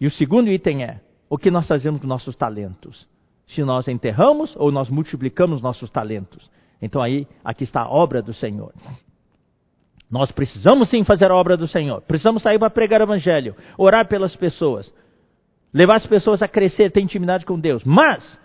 E o segundo item é o que nós fazemos com nossos talentos. Se nós enterramos ou nós multiplicamos nossos talentos. Então aí, aqui está a obra do Senhor. Nós precisamos sim fazer a obra do Senhor. Precisamos sair para pregar o Evangelho, orar pelas pessoas, levar as pessoas a crescer, ter intimidade com Deus. Mas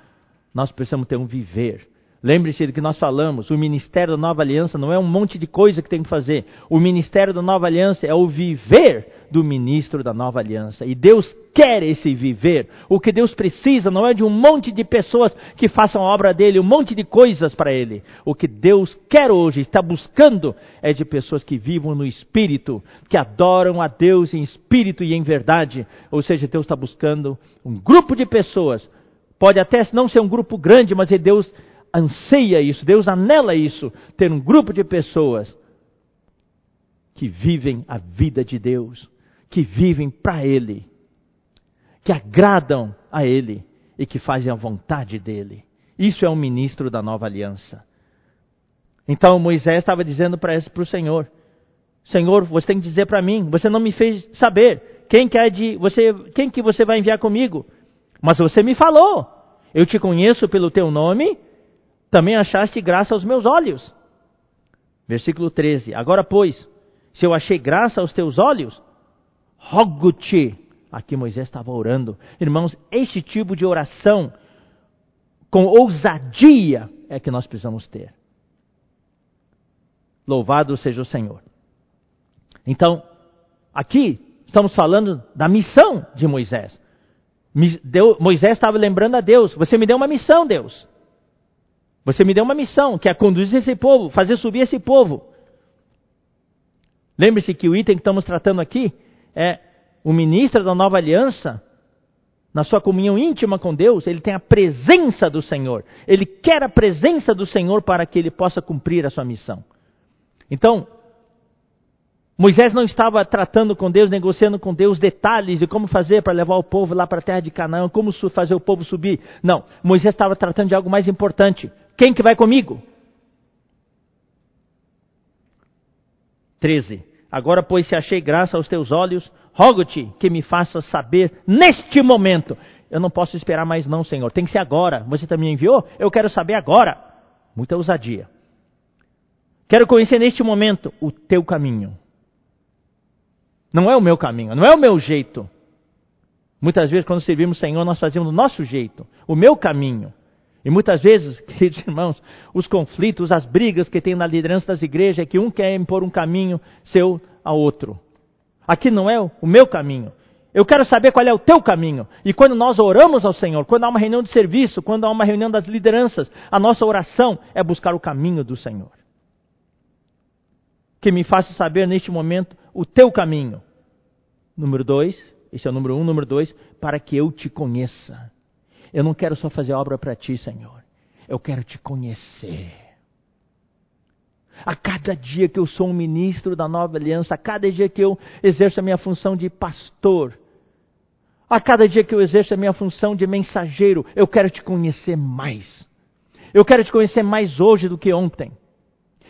nós precisamos ter um viver Lembre-se do que nós falamos, o ministério da nova aliança não é um monte de coisa que tem que fazer. O ministério da nova aliança é o viver do ministro da nova aliança. E Deus quer esse viver. O que Deus precisa não é de um monte de pessoas que façam a obra dele, um monte de coisas para ele. O que Deus quer hoje, está buscando, é de pessoas que vivam no espírito, que adoram a Deus em espírito e em verdade. Ou seja, Deus está buscando um grupo de pessoas. Pode até não ser um grupo grande, mas é Deus anseia isso, Deus anela isso, ter um grupo de pessoas que vivem a vida de Deus, que vivem para Ele, que agradam a Ele e que fazem a vontade dEle. Isso é um ministro da nova aliança. Então Moisés estava dizendo para o Senhor: Senhor, você tem que dizer para mim, você não me fez saber quem que, é de, você, quem que você vai enviar comigo, mas você me falou. Eu te conheço pelo teu nome também achaste graça aos meus olhos. Versículo 13. Agora, pois, se eu achei graça aos teus olhos, rogo-te. Aqui Moisés estava orando. Irmãos, este tipo de oração, com ousadia, é que nós precisamos ter. Louvado seja o Senhor. Então, aqui estamos falando da missão de Moisés. Moisés estava lembrando a Deus: Você me deu uma missão, Deus. Você me deu uma missão, que é conduzir esse povo, fazer subir esse povo. Lembre-se que o item que estamos tratando aqui é o ministro da nova aliança, na sua comunhão íntima com Deus, ele tem a presença do Senhor. Ele quer a presença do Senhor para que ele possa cumprir a sua missão. Então, Moisés não estava tratando com Deus, negociando com Deus detalhes de como fazer para levar o povo lá para a terra de Canaã, como fazer o povo subir. Não, Moisés estava tratando de algo mais importante. Quem que vai comigo? 13. Agora, pois, se achei graça aos teus olhos, rogo-te que me faças saber neste momento. Eu não posso esperar mais, não, Senhor. Tem que ser agora. Você também enviou? Eu quero saber agora. Muita ousadia. Quero conhecer neste momento o teu caminho. Não é o meu caminho, não é o meu jeito. Muitas vezes, quando servimos o Senhor, nós fazemos do nosso jeito, o meu caminho. E muitas vezes, (laughs) queridos irmãos, os conflitos, as brigas que tem na liderança das igrejas é que um quer impor um caminho seu a outro. Aqui não é o meu caminho. Eu quero saber qual é o teu caminho. E quando nós oramos ao Senhor, quando há uma reunião de serviço, quando há uma reunião das lideranças, a nossa oração é buscar o caminho do Senhor. Que me faça saber neste momento o teu caminho. Número dois, esse é o número um. Número dois, para que eu te conheça. Eu não quero só fazer obra para ti, Senhor. Eu quero te conhecer. A cada dia que eu sou um ministro da nova aliança, a cada dia que eu exerço a minha função de pastor, a cada dia que eu exerço a minha função de mensageiro, eu quero te conhecer mais. Eu quero te conhecer mais hoje do que ontem.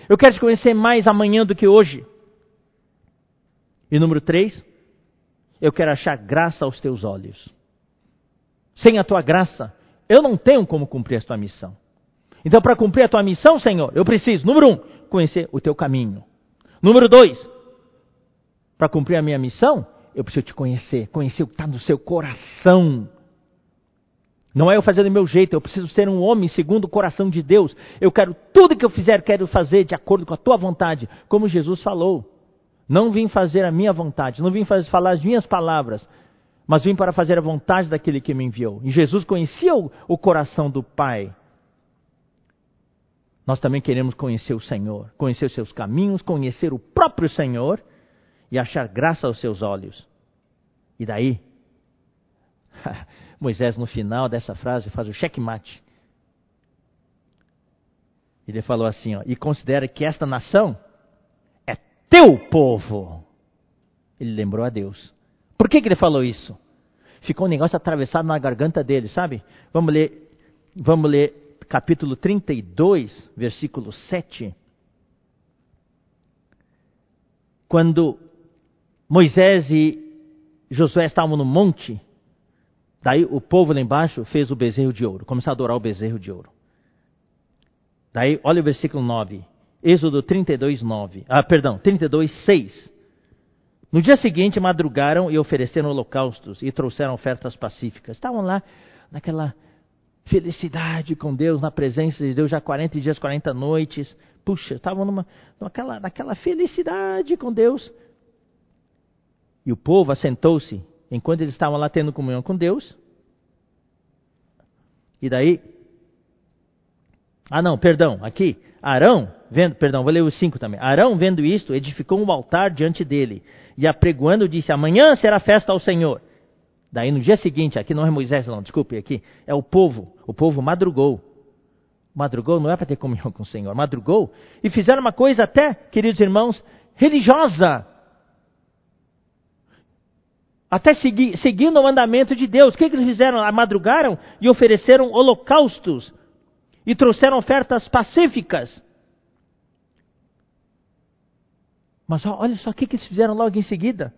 Eu quero te conhecer mais amanhã do que hoje. E número três, eu quero achar graça aos teus olhos. Sem a tua graça, eu não tenho como cumprir a tua missão. Então, para cumprir a tua missão, Senhor, eu preciso, número um, conhecer o teu caminho. Número dois, para cumprir a minha missão, eu preciso te conhecer, conhecer o que está no seu coração. Não é eu fazer do meu jeito, eu preciso ser um homem segundo o coração de Deus. Eu quero tudo que eu fizer, quero fazer de acordo com a tua vontade, como Jesus falou. Não vim fazer a minha vontade, não vim fazer, falar as minhas palavras, mas vim para fazer a vontade daquele que me enviou. E Jesus conhecia o, o coração do Pai. Nós também queremos conhecer o Senhor, conhecer os seus caminhos, conhecer o próprio Senhor e achar graça aos seus olhos. E daí, (laughs) Moisés, no final dessa frase, faz o checkmate. Ele falou assim: ó, e considera que esta nação é teu povo. Ele lembrou a Deus. Por que, que ele falou isso? Ficou um negócio atravessado na garganta dele, sabe? Vamos ler, vamos ler capítulo 32, versículo 7. Quando Moisés e Josué estavam no monte, daí o povo lá embaixo fez o bezerro de ouro, começou a adorar o bezerro de ouro. Daí, olha o versículo 9. Êxodo 32, 9. Ah, perdão, 32, 6. No dia seguinte, madrugaram e ofereceram holocaustos e trouxeram ofertas pacíficas. Estavam lá naquela felicidade com Deus, na presença de Deus, já 40 dias, 40 noites. Puxa, estavam numa, naquela, naquela felicidade com Deus. E o povo assentou-se enquanto eles estavam lá tendo comunhão com Deus. E daí. Ah, não, perdão, aqui. Arão, vendo, perdão, vou ler os cinco também. Arão, vendo isto, edificou um altar diante dele. E apregoando, disse: Amanhã será festa ao Senhor. Daí no dia seguinte, aqui não é Moisés, não, desculpe, aqui é o povo. O povo madrugou. Madrugou não é para ter comunhão (laughs) com o Senhor, madrugou e fizeram uma coisa até, queridos irmãos, religiosa até segui, seguindo o mandamento de Deus. O que, que eles fizeram? Madrugaram e ofereceram holocaustos e trouxeram ofertas pacíficas. Mas olha só o que, eles fizeram logo em seguida.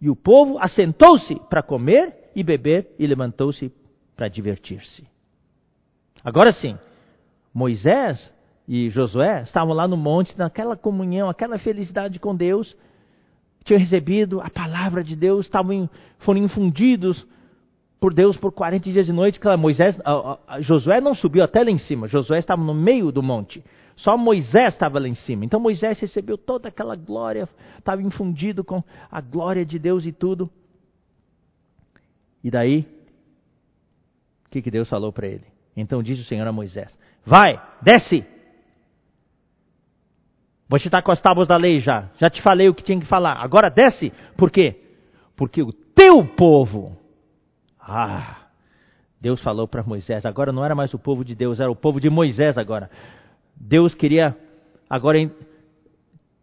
E o povo assentou-se para comer e beber e levantou-se para divertir-se. Agora sim, Moisés e Josué estavam lá no monte, naquela comunhão, aquela felicidade com Deus tinham recebido a palavra de Deus, estavam, foram infundidos por Deus por 40 dias e. Claro, Moisés, Josué não subiu até lá em cima, Josué estava no meio do monte. Só Moisés estava lá em cima. Então Moisés recebeu toda aquela glória, estava infundido com a glória de Deus e tudo. E daí, o que, que Deus falou para ele? Então disse o Senhor a Moisés: Vai, desce, você está com as tábuas da lei já. Já te falei o que tinha que falar. Agora desce. Por quê? Porque o teu povo. Ah, Deus falou para Moisés. Agora não era mais o povo de Deus, era o povo de Moisés agora. Deus queria agora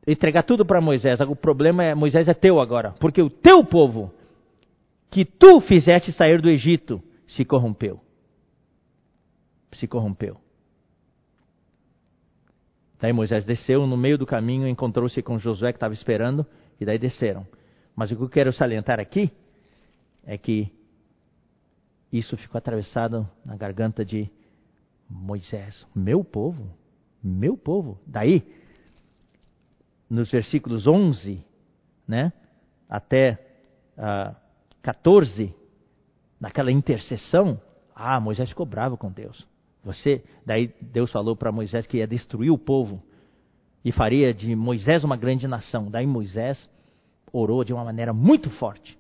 entregar tudo para Moisés. O problema é Moisés é teu agora, porque o teu povo que tu fizeste sair do Egito se corrompeu. Se corrompeu. Daí Moisés desceu, no meio do caminho encontrou-se com Josué que estava esperando, e daí desceram. Mas o que eu quero salientar aqui é que isso ficou atravessado na garganta de Moisés. Meu povo, meu povo. Daí, nos versículos 11 né, até uh, ah, 14, naquela intercessão, ah, Moisés ficou bravo com Deus. Você, daí Deus falou para Moisés que ia destruir o povo e faria de Moisés uma grande nação. Daí Moisés orou de uma maneira muito forte.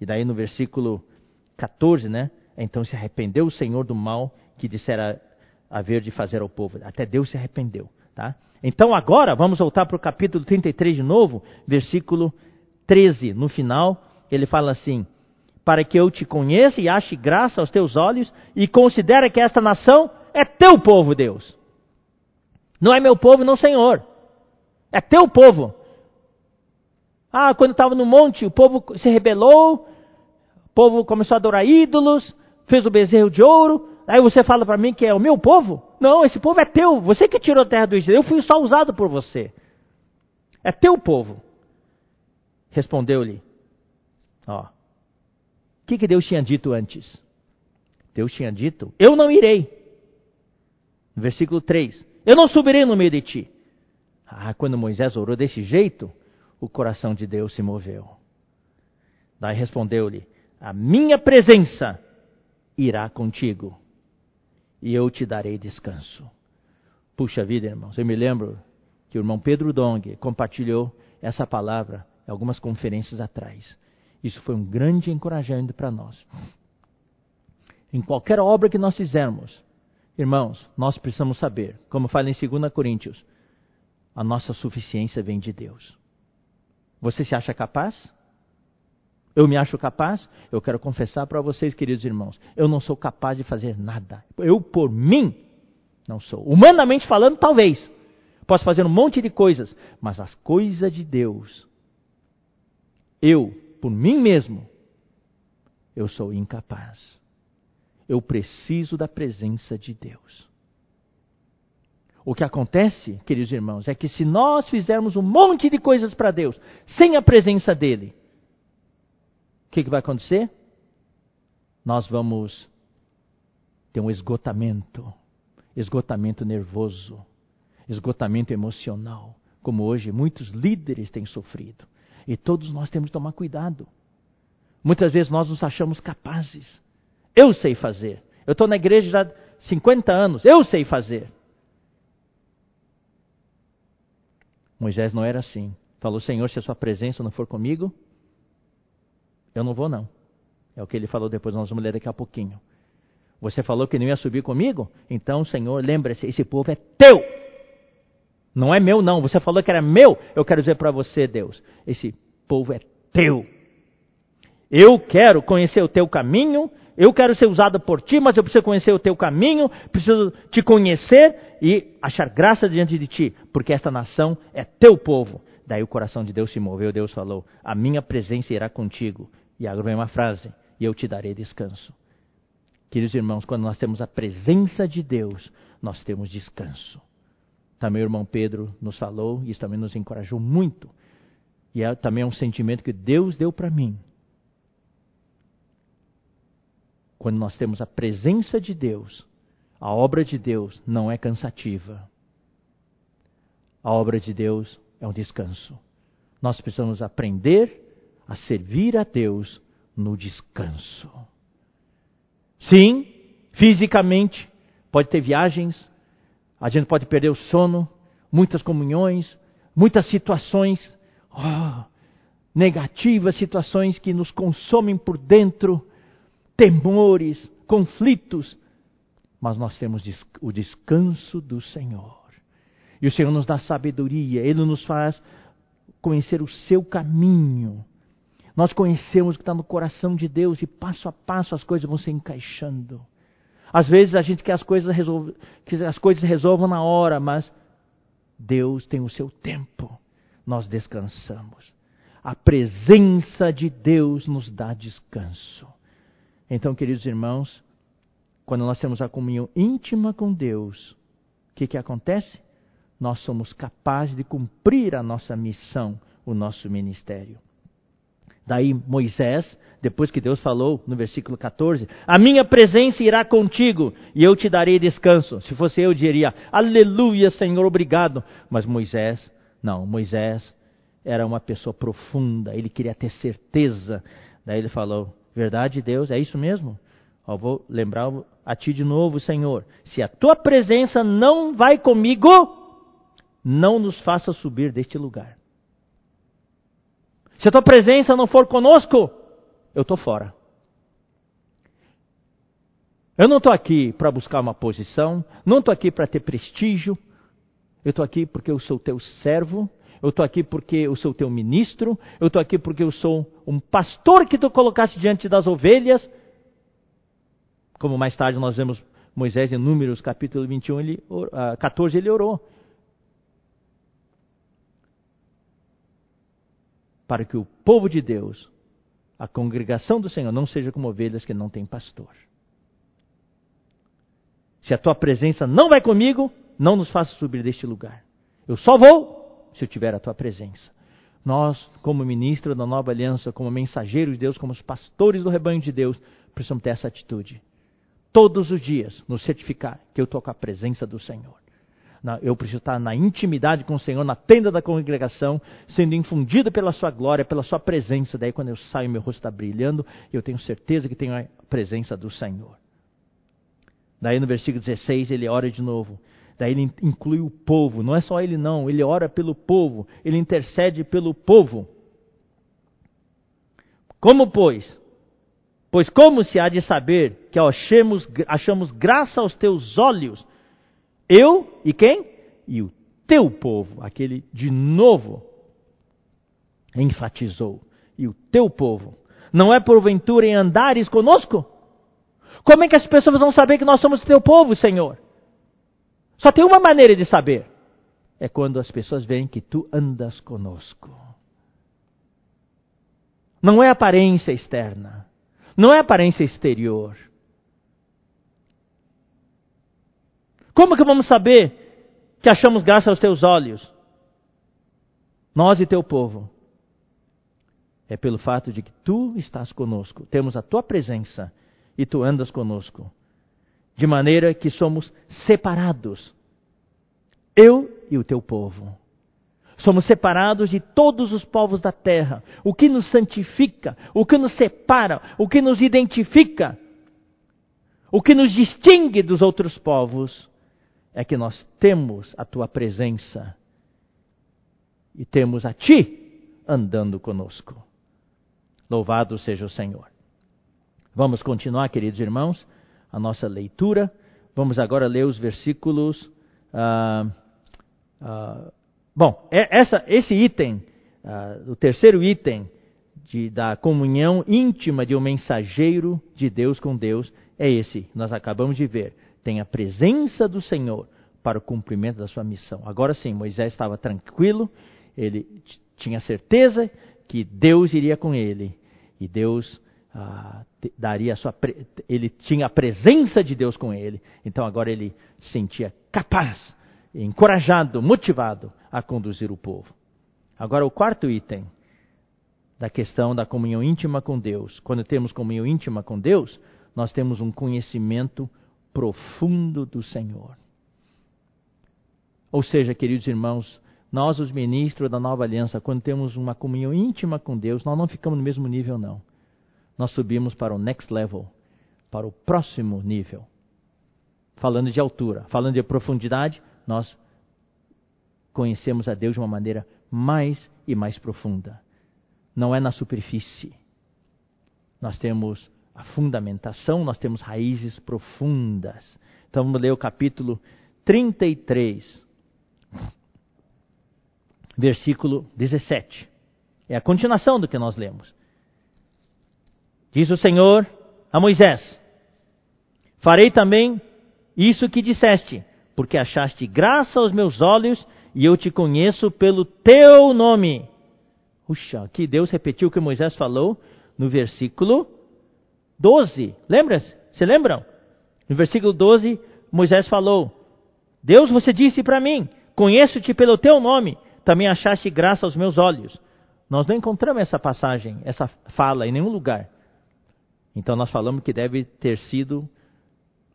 E daí no versículo 14, né? Então se arrependeu o Senhor do mal que dissera haver de fazer ao povo. Até Deus se arrependeu, tá? Então agora vamos voltar para o capítulo 33 de novo, versículo 13. No final, ele fala assim: para que eu te conheça e ache graça aos teus olhos e considere que esta nação é teu povo, Deus. Não é meu povo, não, Senhor. É teu povo. Ah, quando estava no monte, o povo se rebelou, o povo começou a adorar ídolos, fez o bezerro de ouro. Aí você fala para mim que é o meu povo? Não, esse povo é teu. Você que tirou a terra do Egito. Eu fui só usado por você. É teu povo. Respondeu-lhe. Ó. O que, que Deus tinha dito antes? Deus tinha dito: Eu não irei. Versículo 3: Eu não subirei no meio de ti. Ah, quando Moisés orou desse jeito, o coração de Deus se moveu. Daí respondeu-lhe: A minha presença irá contigo, e eu te darei descanso. Puxa vida, irmãos, eu me lembro que o irmão Pedro Dong compartilhou essa palavra algumas conferências atrás. Isso foi um grande encorajamento para nós. Em qualquer obra que nós fizermos, irmãos, nós precisamos saber, como fala em 2 Coríntios, a nossa suficiência vem de Deus. Você se acha capaz? Eu me acho capaz? Eu quero confessar para vocês, queridos irmãos, eu não sou capaz de fazer nada. Eu, por mim, não sou. Humanamente falando, talvez. Posso fazer um monte de coisas, mas as coisas de Deus, eu, por mim mesmo, eu sou incapaz. Eu preciso da presença de Deus. O que acontece, queridos irmãos, é que se nós fizermos um monte de coisas para Deus sem a presença dEle, o que, que vai acontecer? Nós vamos ter um esgotamento, esgotamento nervoso, esgotamento emocional, como hoje muitos líderes têm sofrido. E todos nós temos que tomar cuidado. Muitas vezes nós nos achamos capazes. Eu sei fazer. Eu estou na igreja já há 50 anos. Eu sei fazer. Moisés não era assim. Falou: Senhor, se a sua presença não for comigo, eu não vou, não. É o que ele falou depois, nós vamos ler daqui a pouquinho. Você falou que não ia subir comigo? Então, Senhor, lembre-se: esse povo é teu. Não é meu, não. Você falou que era meu. Eu quero dizer para você, Deus: esse povo é teu. Eu quero conhecer o teu caminho, eu quero ser usado por ti, mas eu preciso conhecer o teu caminho, preciso te conhecer e achar graça diante de ti, porque esta nação é teu povo. Daí o coração de Deus se moveu, Deus falou: A minha presença irá contigo. E agora vem uma frase: E eu te darei descanso. Queridos irmãos, quando nós temos a presença de Deus, nós temos descanso. Também o irmão Pedro nos falou, e isso também nos encorajou muito. E é, também é um sentimento que Deus deu para mim Quando nós temos a presença de Deus, a obra de Deus não é cansativa. A obra de Deus é um descanso. Nós precisamos aprender a servir a Deus no descanso. Sim, fisicamente, pode ter viagens, a gente pode perder o sono, muitas comunhões, muitas situações oh, negativas, situações que nos consomem por dentro, temores, conflitos, mas nós temos o descanso do Senhor. E o Senhor nos dá sabedoria, Ele nos faz conhecer o seu caminho. Nós conhecemos o que está no coração de Deus e passo a passo as coisas vão se encaixando. Às vezes a gente quer as coisas, resolver, que as coisas resolvam na hora, mas Deus tem o seu tempo. Nós descansamos. A presença de Deus nos dá descanso. Então, queridos irmãos, quando nós temos a comunhão íntima com Deus, o que, que acontece? Nós somos capazes de cumprir a nossa missão, o nosso ministério. Daí Moisés, depois que Deus falou no versículo 14: A minha presença irá contigo e eu te darei descanso. Se fosse eu, diria: Aleluia, Senhor, obrigado. Mas Moisés, não, Moisés era uma pessoa profunda, ele queria ter certeza. Daí ele falou: Verdade, Deus, é isso mesmo? Eu vou lembrar a ti de novo, Senhor. Se a tua presença não vai comigo, não nos faça subir deste lugar. Se a tua presença não for conosco, eu estou fora. Eu não estou aqui para buscar uma posição, não estou aqui para ter prestígio. Eu estou aqui porque eu sou teu servo, Eu estou aqui porque eu sou teu ministro. Eu estou aqui porque eu sou um pastor que tu colocaste diante das ovelhas. Como mais tarde nós vemos Moisés em Números capítulo 21, ele, 14, ah, ele orou. Para que o povo de Deus, a congregação do Senhor, não seja como ovelhas que não têm pastor. Se a tua presença não vai comigo, não nos faça subir deste lugar. Eu só vou se eu tiver a tua presença. Nós, como ministro da nova aliança, como mensageiros de Deus, como os pastores do rebanho de Deus, precisamos ter essa atitude. Todos os dias nos certificar que eu estou com a presença do Senhor. Eu preciso estar na intimidade com o Senhor, na tenda da congregação, sendo infundido pela Sua glória, pela Sua presença. Daí, quando eu saio, meu rosto está brilhando, eu tenho certeza que tenho a presença do Senhor. Daí, no versículo 16, ele ora de novo. Daí ele inclui o povo. Não é só ele, não. Ele ora pelo povo. Ele intercede pelo povo. Como, pois? Pois como se há de saber que achemos, achamos graça aos teus olhos? Eu e quem? E o teu povo. Aquele de novo enfatizou. E o teu povo. Não é porventura em andares conosco? Como é que as pessoas vão saber que nós somos teu povo, Senhor? Só tem uma maneira de saber. É quando as pessoas veem que tu andas conosco. Não é aparência externa. Não é aparência exterior. Como que vamos saber que achamos graça aos teus olhos? Nós e teu povo. É pelo fato de que tu estás conosco. Temos a tua presença e tu andas conosco de maneira que somos separados. Eu e o teu povo. Somos separados de todos os povos da terra. O que nos santifica, o que nos separa, o que nos identifica, o que nos distingue dos outros povos, é que nós temos a tua presença e temos a ti andando conosco. Louvado seja o Senhor. Vamos continuar, queridos irmãos a nossa leitura. Vamos agora ler os versículos. Ah, ah, bom, é, essa, esse item, ah, o terceiro item de, da comunhão íntima de um mensageiro de Deus com Deus, é esse, nós acabamos de ver. Tem a presença do Senhor para o cumprimento da sua missão. Agora sim, Moisés estava tranquilo, ele tinha certeza que Deus iria com ele. E Deus ah, daria sua, ele tinha a presença de Deus com ele. Então agora ele sentia capaz, encorajado, motivado a conduzir o povo. Agora o quarto item da questão da comunhão íntima com Deus. Quando temos comunhão íntima com Deus, nós temos um conhecimento profundo do Senhor. Ou seja, queridos irmãos, nós, os ministros da nova aliança, quando temos uma comunhão íntima com Deus, nós não ficamos no mesmo nível, não nós subimos para o next level, para o próximo nível. Falando de altura, falando de profundidade, nós conhecemos a Deus de uma maneira mais e mais profunda. Não é na superfície. Nós temos a fundamentação, nós temos raízes profundas. Então vamos ler o capítulo 33, versículo 17. É a continuação do que nós lemos. Diz o Senhor a Moisés: Farei também isso que disseste, porque achaste graça aos meus olhos e eu te conheço pelo teu nome. Puxa, aqui Deus repetiu o que Moisés falou no versículo 12. Lembra-se? Se lembram? No versículo 12, Moisés falou: Deus, você disse para mim: Conheço-te pelo teu nome, também achaste graça aos meus olhos. Nós não encontramos essa passagem, essa fala em nenhum lugar. Então nós falamos que deve ter sido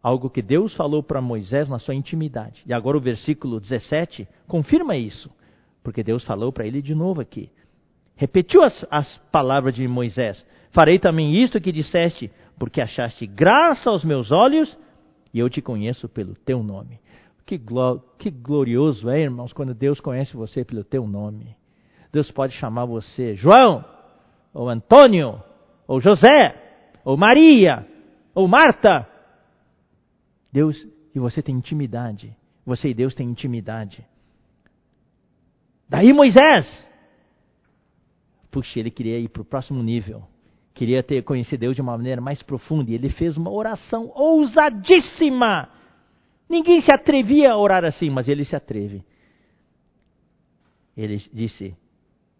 algo que Deus falou para Moisés na sua intimidade. E agora o versículo 17 confirma isso, porque Deus falou para ele de novo aqui. Repetiu as, as palavras de Moisés: Farei também isto que disseste, porque achaste graça aos meus olhos e eu te conheço pelo teu nome. Que, que glorioso é, irmãos, quando Deus conhece você pelo teu nome. Deus pode chamar você João, ou Antônio, ou José, ou Maria, ou Marta. Deus e você tem intimidade. Você e Deus têm intimidade. Daí Moisés, puxa, ele queria ir para o próximo nível. Queria ter conhecido Deus de uma maneira mais profunda. E ele fez uma oração ousadíssima. Ninguém se atrevia a orar assim, mas ele se atreve. Ele disse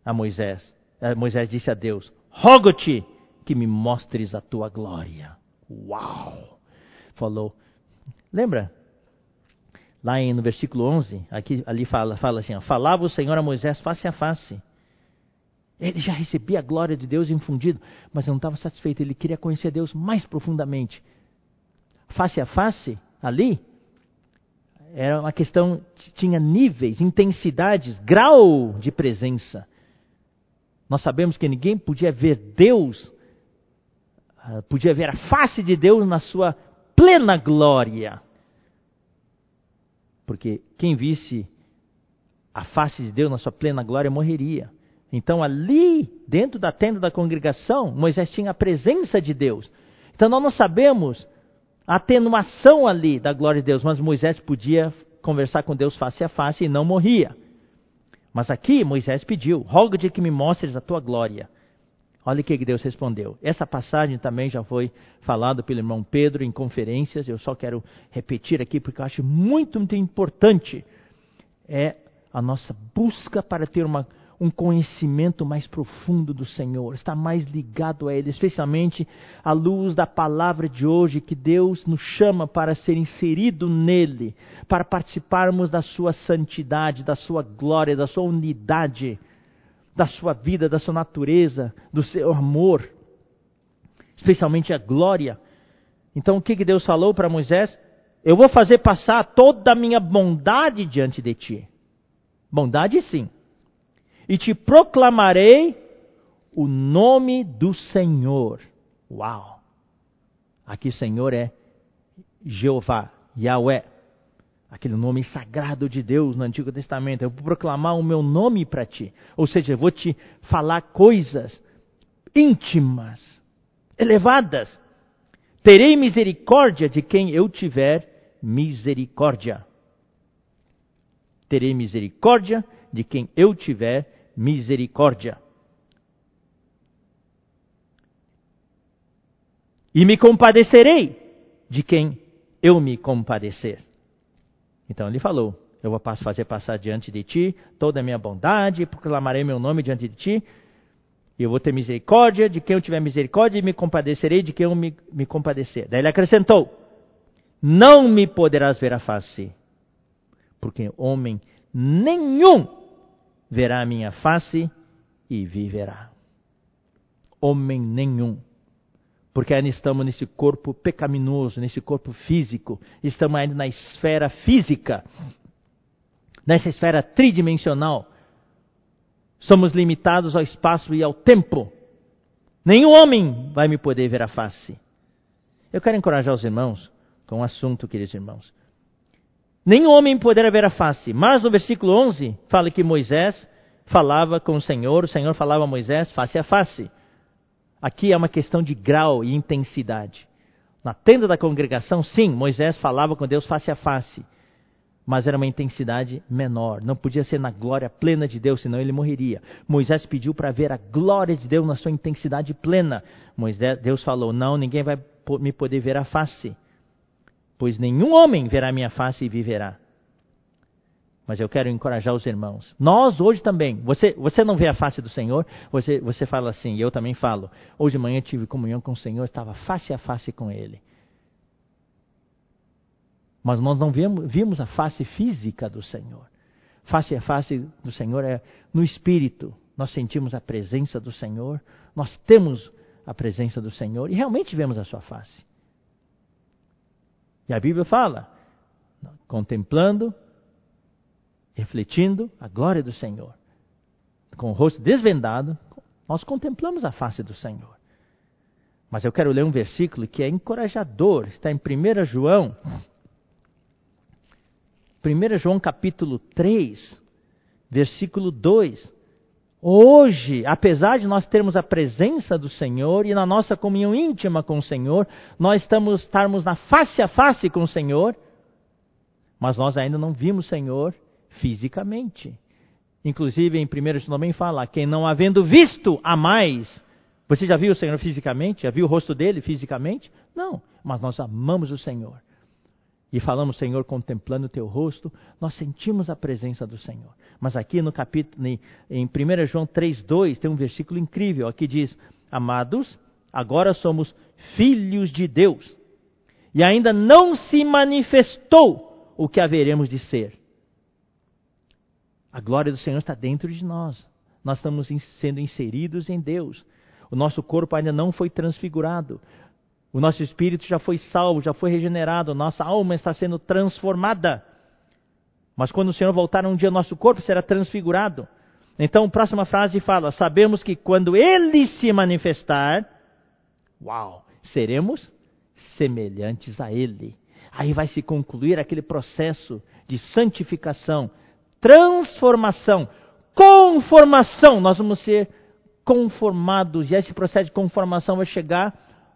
a Moisés, Moisés disse a Deus: Rogo-te que me mostres a tua glória. Uau! Falou. Lembra? Lá no versículo 11, aqui, ali fala, fala assim: ó, Falava o Senhor a Moisés face a face. Ele já recebia a glória de Deus infundida, mas não estava satisfeito. Ele queria conhecer Deus mais profundamente. Face a face, ali, era uma questão, tinha níveis, intensidades, grau de presença. Nós sabemos que ninguém podia ver Deus, ah, podia ver a face de Deus na sua plena glória. Porque quem visse a face de Deus na sua plena glória morreria. Então, ali, dentro da tenda da congregação, Moisés tinha a presença de Deus. Então, nós não sabemos a atenuação ali da glória de Deus, mas Moisés podia conversar com Deus face a face e não morria. Mas aqui Moisés pediu: roga-te que me mostres a tua glória. Olha o que Deus respondeu. Essa passagem também já foi falada pelo irmão Pedro em conferências, eu só quero repetir aqui porque eu acho muito, muito importante. É a nossa busca para ter uma um conhecimento mais profundo do Senhor, está mais ligado a Ele, especialmente à luz da palavra de hoje, que Deus nos chama para ser inserido nele, para participarmos da Sua santidade, da Sua glória, da Sua unidade, da Sua vida, da Sua natureza, do Seu amor, especialmente a glória. Então o que, que Deus falou para Moisés? Eu vou fazer passar toda a minha bondade diante de ti. Bondade sim e te proclamarei o nome do Senhor. Uau! Aqui Senhor é Jeová, Yahweh, aquele nome sagrado de Deus no Antigo Testamento. Eu vou proclamar o meu nome para ti. Ou seja, eu vou te falar coisas íntimas, elevadas. Terei misericórdia de quem eu tiver misericórdia. Terei misericórdia de quem eu tiver misericórdia. E me compadecerei de quem eu me compadecer. Então ele falou: Eu vou fazer passar diante de ti toda a minha bondade, proclamarei meu nome diante de ti, e eu vou ter misericórdia de quem eu tiver misericórdia, e me compadecerei de quem eu me, me compadecer. Daí ele acrescentou: Não me poderás ver a face, porque homem nenhum verá a minha face e viverá. Homem nenhum. Porque ainda estamos nesse corpo pecaminoso, nesse corpo físico, estamos ainda na esfera física, nessa esfera tridimensional. Somos limitados ao espaço e ao tempo. Nenhum homem vai me poder ver a face. Eu quero encorajar os irmãos com um assunto, queridos irmãos. Nenhum homem poderá ver a face. Mas no versículo 11 fala que Moisés falava com o Senhor, o Senhor falava a Moisés face a face. Aqui é uma questão de grau e intensidade. Na tenda da congregação, sim, Moisés falava com Deus face a face. Mas era uma intensidade menor. Não podia ser na glória plena de Deus, senão ele morreria. Moisés pediu para ver a glória de Deus na sua intensidade plena. Moisés, Deus falou: Não, ninguém vai me poder ver a face pois nenhum homem verá minha face e viverá. Mas eu quero encorajar os irmãos. Nós hoje também, você, você não vê a face do Senhor, você, você fala assim, eu também falo. Hoje de manhã tive comunhão com o Senhor, estava face a face com Ele. Mas nós não vimos, vimos a face física do Senhor. Face a face do Senhor é no Espírito. Nós sentimos a presença do Senhor, nós temos a presença do Senhor e realmente vemos a sua face. E a Bíblia fala, contemplando, refletindo a glória do Senhor. Com o rosto desvendado, nós contemplamos a face do Senhor. Mas eu quero ler um versículo que é encorajador, está em 1 João. 1 João capítulo 3, versículo 2. Hoje, apesar de nós termos a presença do Senhor e na nossa comunhão íntima com o Senhor, nós estamos estarmos na face a face com o Senhor, mas nós ainda não vimos o Senhor fisicamente. Inclusive em 1 também fala: quem não havendo visto a mais. Você já viu o Senhor fisicamente? Já viu o rosto dele fisicamente? Não, mas nós amamos o Senhor. E falamos, Senhor, contemplando o teu rosto, nós sentimos a presença do Senhor. Mas aqui no capítulo, em 1 João 3,2, tem um versículo incrível. Aqui diz: Amados, agora somos filhos de Deus. E ainda não se manifestou o que haveremos de ser. A glória do Senhor está dentro de nós. Nós estamos sendo inseridos em Deus. O nosso corpo ainda não foi transfigurado. O nosso espírito já foi salvo, já foi regenerado. Nossa alma está sendo transformada. Mas quando o Senhor voltar um dia, nosso corpo será transfigurado. Então, a próxima frase fala: Sabemos que quando Ele se manifestar, uau, seremos semelhantes a Ele. Aí vai se concluir aquele processo de santificação, transformação, conformação. Nós vamos ser conformados e esse processo de conformação vai chegar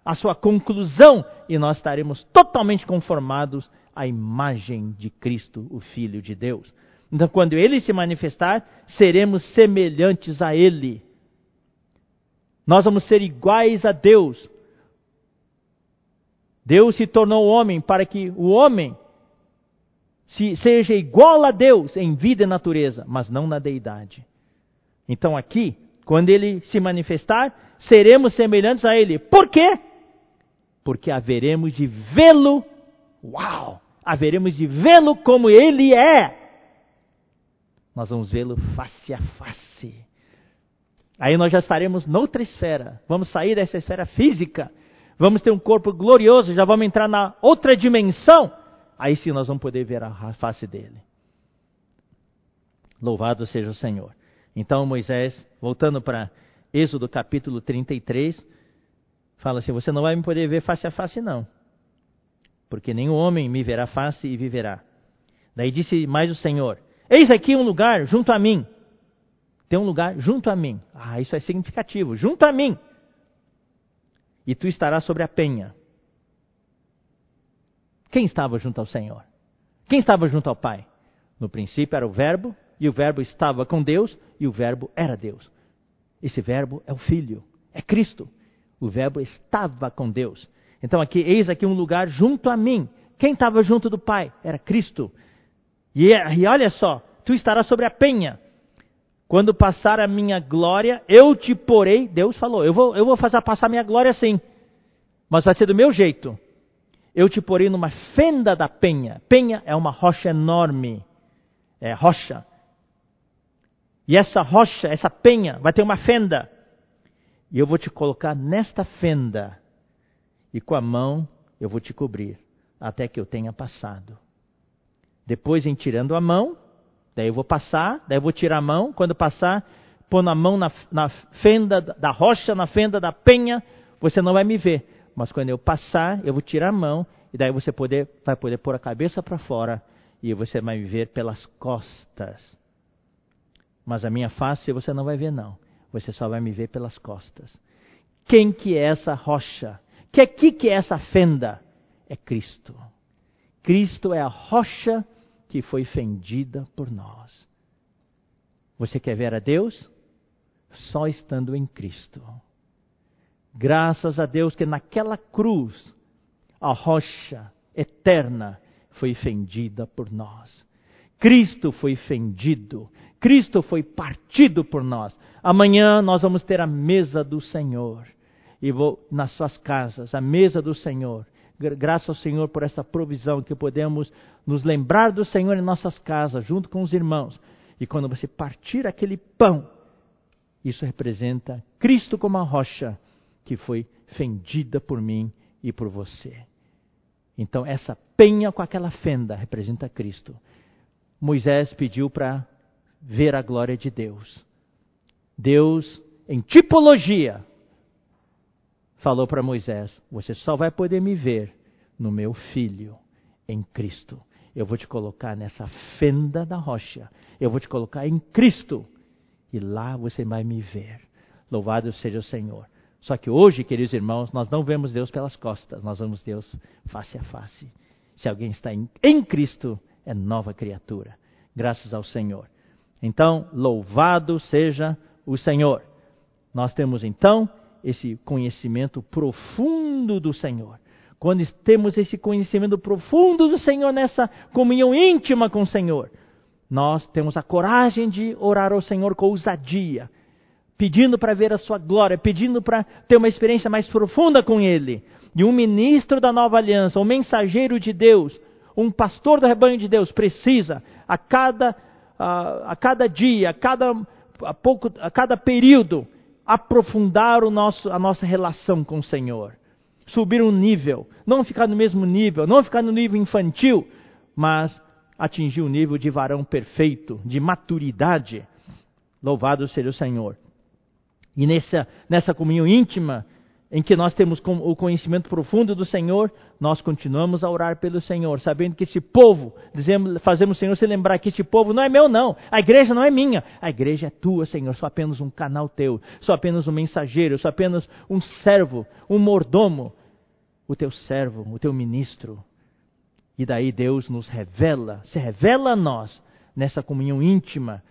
à sua conclusão e nós estaremos totalmente conformados à imagem de Cristo, o Filho de Deus. Então, quando ele se manifestar, seremos semelhantes a ele. Nós vamos ser iguais a Deus. Deus se tornou homem para que o homem se, seja igual a Deus em vida e natureza, mas não na deidade. Então aqui, quando ele se manifestar, seremos semelhantes a ele. Por quê? Porque haveremos de vê-lo, uau! Haveremos de vê-lo como ele é. Nós vamos vê-lo face a face. Aí nós já estaremos noutra esfera. Vamos sair dessa esfera física. Vamos ter um corpo glorioso, já vamos entrar na outra dimensão aí sim nós vamos poder ver a face dele. Louvado seja o Senhor. Então Moisés, voltando para Êxodo capítulo 33, fala assim: Você não vai me poder ver face a face, não. Porque nenhum homem me verá face e viverá. Daí disse mais o Senhor: Eis aqui um lugar junto a mim. Tem um lugar junto a mim. Ah, isso é significativo. Junto a mim. E tu estarás sobre a penha. Quem estava junto ao Senhor? Quem estava junto ao Pai? No princípio era o Verbo, e o Verbo estava com Deus, e o Verbo era Deus. Esse Verbo é o Filho, é Cristo. O Verbo estava com Deus. Então aqui, eis aqui um lugar junto a mim. Quem estava junto do Pai? Era Cristo. E, e olha só, tu estarás sobre a penha. Quando passar a minha glória, eu te porei. Deus falou, eu vou, eu vou fazer passar a minha glória sim. Mas vai ser do meu jeito eu te porei numa fenda da penha. Penha é uma rocha enorme. É rocha. E essa rocha, essa penha, vai ter uma fenda. E eu vou te colocar nesta fenda. E com a mão eu vou te cobrir, até que eu tenha passado. Depois, em tirando a mão, daí eu vou passar, daí eu vou tirar a mão. Quando passar, pôr a mão na, na fenda da rocha, na fenda da penha, você não vai me ver mas quando eu passar, eu vou tirar a mão, e daí você poder, vai poder pôr a cabeça para fora, e você vai me ver pelas costas. Mas a minha face você não vai ver, não. Você só vai me ver pelas costas. Quem que é essa rocha? Que aqui que é essa fenda? É Cristo. Cristo é a rocha que foi fendida por nós. Você quer ver a Deus? Só estando em Cristo. Graças a Deus que naquela cruz a rocha eterna foi fendida por nós. Cristo foi fendido, Cristo foi partido por nós. Amanhã nós vamos ter a mesa do Senhor. E vou nas suas casas, a mesa do Senhor. Graças ao Senhor por essa provisão que podemos nos lembrar do Senhor em nossas casas, junto com os irmãos. E quando você partir aquele pão, isso representa Cristo como a rocha que foi fendida por mim e por você. Então, essa penha com aquela fenda representa Cristo. Moisés pediu para ver a glória de Deus. Deus, em tipologia, falou para Moisés: Você só vai poder me ver no meu filho, em Cristo. Eu vou te colocar nessa fenda da rocha. Eu vou te colocar em Cristo. E lá você vai me ver. Louvado seja o Senhor. Só que hoje, queridos irmãos, nós não vemos Deus pelas costas, nós vemos Deus face a face. Se alguém está em, em Cristo, é nova criatura. Graças ao Senhor. Então, louvado seja o Senhor. Nós temos então esse conhecimento profundo do Senhor. Quando temos esse conhecimento profundo do Senhor, nessa comunhão íntima com o Senhor, nós temos a coragem de orar ao Senhor com ousadia, pedindo para ver a Sua glória, pedindo para ter uma experiência mais profunda com Ele. E um ministro da nova aliança, um mensageiro de Deus, um pastor do rebanho de Deus precisa, a cada, a, cada dia, a cada, a, pouco, a cada período, aprofundar o nosso, a nossa relação com o Senhor. Subir um nível, não ficar no mesmo nível, não ficar no nível infantil, mas atingir o nível de varão perfeito, de maturidade. Louvado seja o Senhor. E nessa, nessa comunhão íntima, em que nós temos o conhecimento profundo do Senhor, nós continuamos a orar pelo Senhor, sabendo que esse povo, dizemos, fazemos o Senhor se lembrar que esse povo não é meu, não. A igreja não é minha. A igreja é tua, Senhor. Sou apenas um canal teu. Sou apenas um mensageiro. Sou apenas um servo, um mordomo. O teu servo, o teu ministro. E daí Deus nos revela, se revela a nós nessa comunhão íntima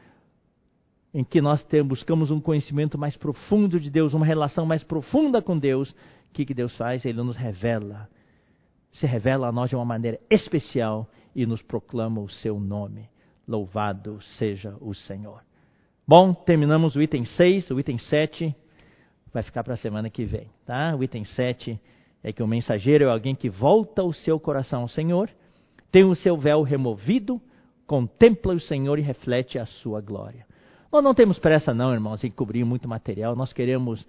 em que nós temos, buscamos um conhecimento mais profundo de Deus, uma relação mais profunda com Deus, o que, que Deus faz? Ele nos revela. Se revela a nós de uma maneira especial e nos proclama o seu nome. Louvado seja o Senhor. Bom, terminamos o item 6, o item 7 vai ficar para a semana que vem, tá? O item 7 é que o mensageiro é alguém que volta o seu coração ao Senhor, tem o seu véu removido, contempla o Senhor e reflete a sua glória. Nós não temos pressa, não, irmãos, em cobrir muito material. Nós queremos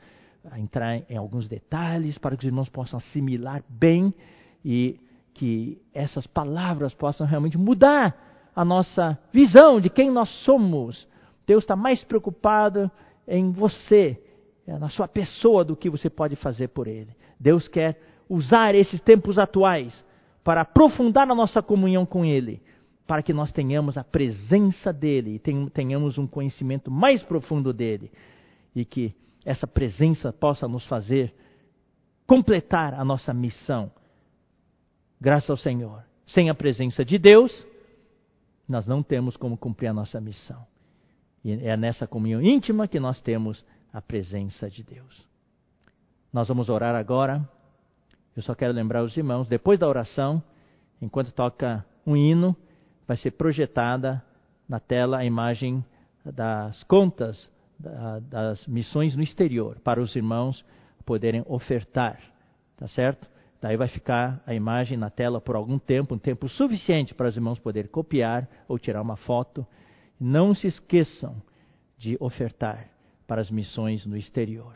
entrar em alguns detalhes para que os irmãos possam assimilar bem e que essas palavras possam realmente mudar a nossa visão de quem nós somos. Deus está mais preocupado em você, é, na sua pessoa, do que você pode fazer por Ele. Deus quer usar esses tempos atuais para aprofundar a nossa comunhão com Ele para que nós tenhamos a presença dele e tenhamos um conhecimento mais profundo dele e que essa presença possa nos fazer completar a nossa missão. Graças ao Senhor. Sem a presença de Deus, nós não temos como cumprir a nossa missão. E é nessa comunhão íntima que nós temos a presença de Deus. Nós vamos orar agora. Eu só quero lembrar os irmãos, depois da oração, enquanto toca um hino, vai ser projetada na tela a imagem das contas das missões no exterior, para os irmãos poderem ofertar, tá certo? Daí vai ficar a imagem na tela por algum tempo, um tempo suficiente para os irmãos poderem copiar ou tirar uma foto. Não se esqueçam de ofertar para as missões no exterior.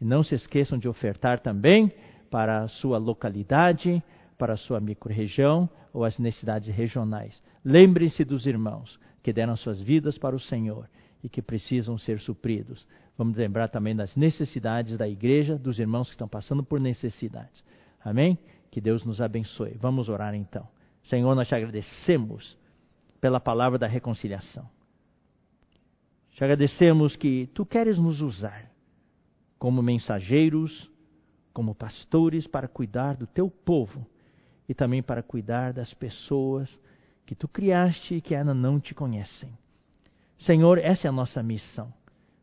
E não se esqueçam de ofertar também para a sua localidade, para a sua microrregião ou as necessidades regionais. Lembrem-se dos irmãos que deram suas vidas para o Senhor e que precisam ser supridos. Vamos lembrar também das necessidades da igreja, dos irmãos que estão passando por necessidades. Amém? Que Deus nos abençoe. Vamos orar então. Senhor, nós te agradecemos pela palavra da reconciliação. Te agradecemos que tu queres nos usar como mensageiros, como pastores para cuidar do teu povo e também para cuidar das pessoas que tu criaste e que ainda não te conhecem. Senhor, essa é a nossa missão.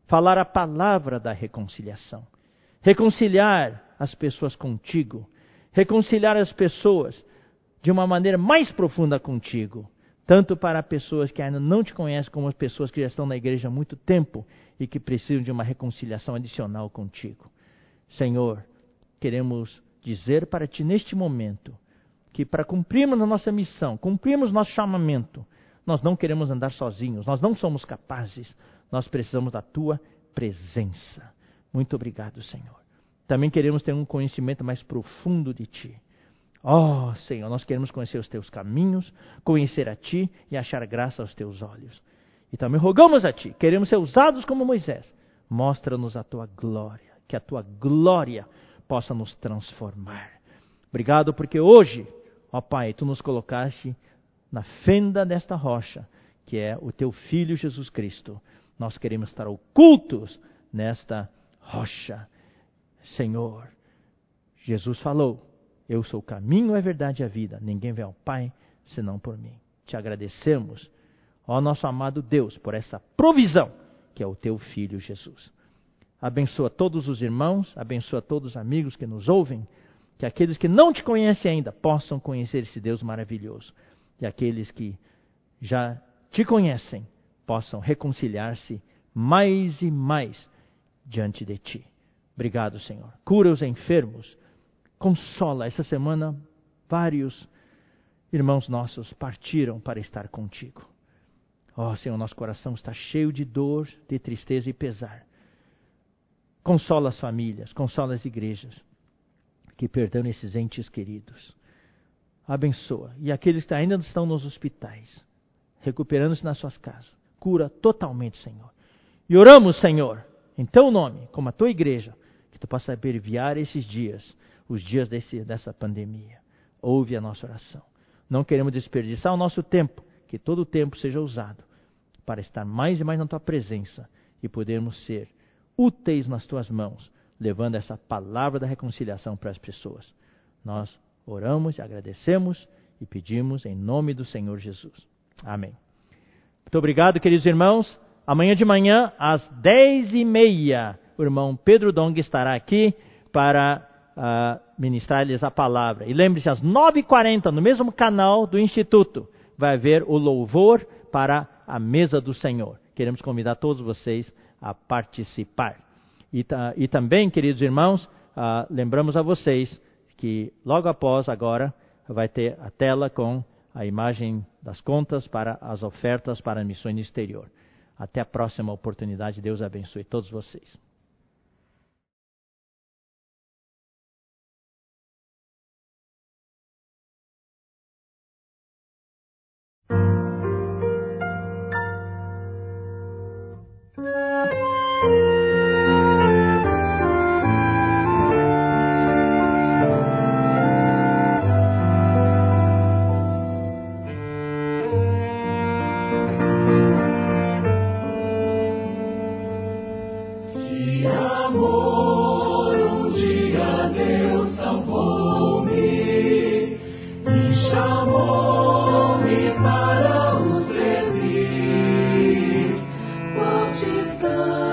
Falar a palavra da reconciliação. Reconciliar as pessoas contigo. Reconciliar as pessoas de uma maneira mais profunda contigo. Tanto para pessoas que ainda não te conhecem, como as pessoas que já estão na igreja há muito tempo e que precisam de uma reconciliação adicional contigo. Senhor, queremos dizer para ti neste momento que para cumprirmos a nossa missão, cumprirmos nosso chamamento, nós não queremos andar sozinhos, nós não somos capazes, nós precisamos da tua presença. Muito obrigado, Senhor. Também queremos ter um conhecimento mais profundo de ti. Oh, Senhor, nós queremos conhecer os teus caminhos, conhecer a ti e achar graça aos teus olhos. E também rogamos a ti, queremos ser usados como Moisés. Mostra-nos a tua glória, que a tua glória possa nos transformar. Obrigado porque hoje Ó Pai, tu nos colocaste na fenda desta rocha, que é o teu Filho Jesus Cristo. Nós queremos estar ocultos nesta rocha. Senhor, Jesus falou: Eu sou o caminho, a verdade e a vida. Ninguém vem ao Pai senão por mim. Te agradecemos, ó nosso amado Deus, por essa provisão que é o teu filho Jesus. Abençoa todos os irmãos, abençoa todos os amigos que nos ouvem, que aqueles que não te conhecem ainda possam conhecer esse Deus maravilhoso, e aqueles que já te conhecem possam reconciliar-se mais e mais diante de ti. Obrigado, Senhor. Cura os enfermos, consola. Essa semana, vários irmãos nossos partiram para estar contigo. Ó oh, Senhor, nosso coração está cheio de dor, de tristeza e pesar. Consola as famílias, consola as igrejas que perderam esses entes queridos. Abençoa. E aqueles que ainda estão nos hospitais, recuperando-se nas suas casas. Cura totalmente, Senhor. E oramos, Senhor, em teu nome, como a tua igreja, tu possa abreviar esses dias, os dias desse, dessa pandemia. Ouve a nossa oração. Não queremos desperdiçar o nosso tempo, que todo o tempo seja usado para estar mais e mais na tua presença e podermos ser úteis nas tuas mãos, levando essa palavra da reconciliação para as pessoas. Nós oramos agradecemos e pedimos em nome do Senhor Jesus. Amém. Muito obrigado, queridos irmãos. Amanhã de manhã, às dez e meia, o irmão Pedro Dong estará aqui para uh, ministrar-lhes a palavra. E lembre-se, às nove e quarenta, no mesmo canal do Instituto, vai haver o louvor para a mesa do Senhor. Queremos convidar todos vocês a participar. E, e também, queridos irmãos, uh, lembramos a vocês que logo após agora vai ter a tela com a imagem das contas para as ofertas para a missão exterior. Até a próxima oportunidade. Deus abençoe todos vocês. Jesus.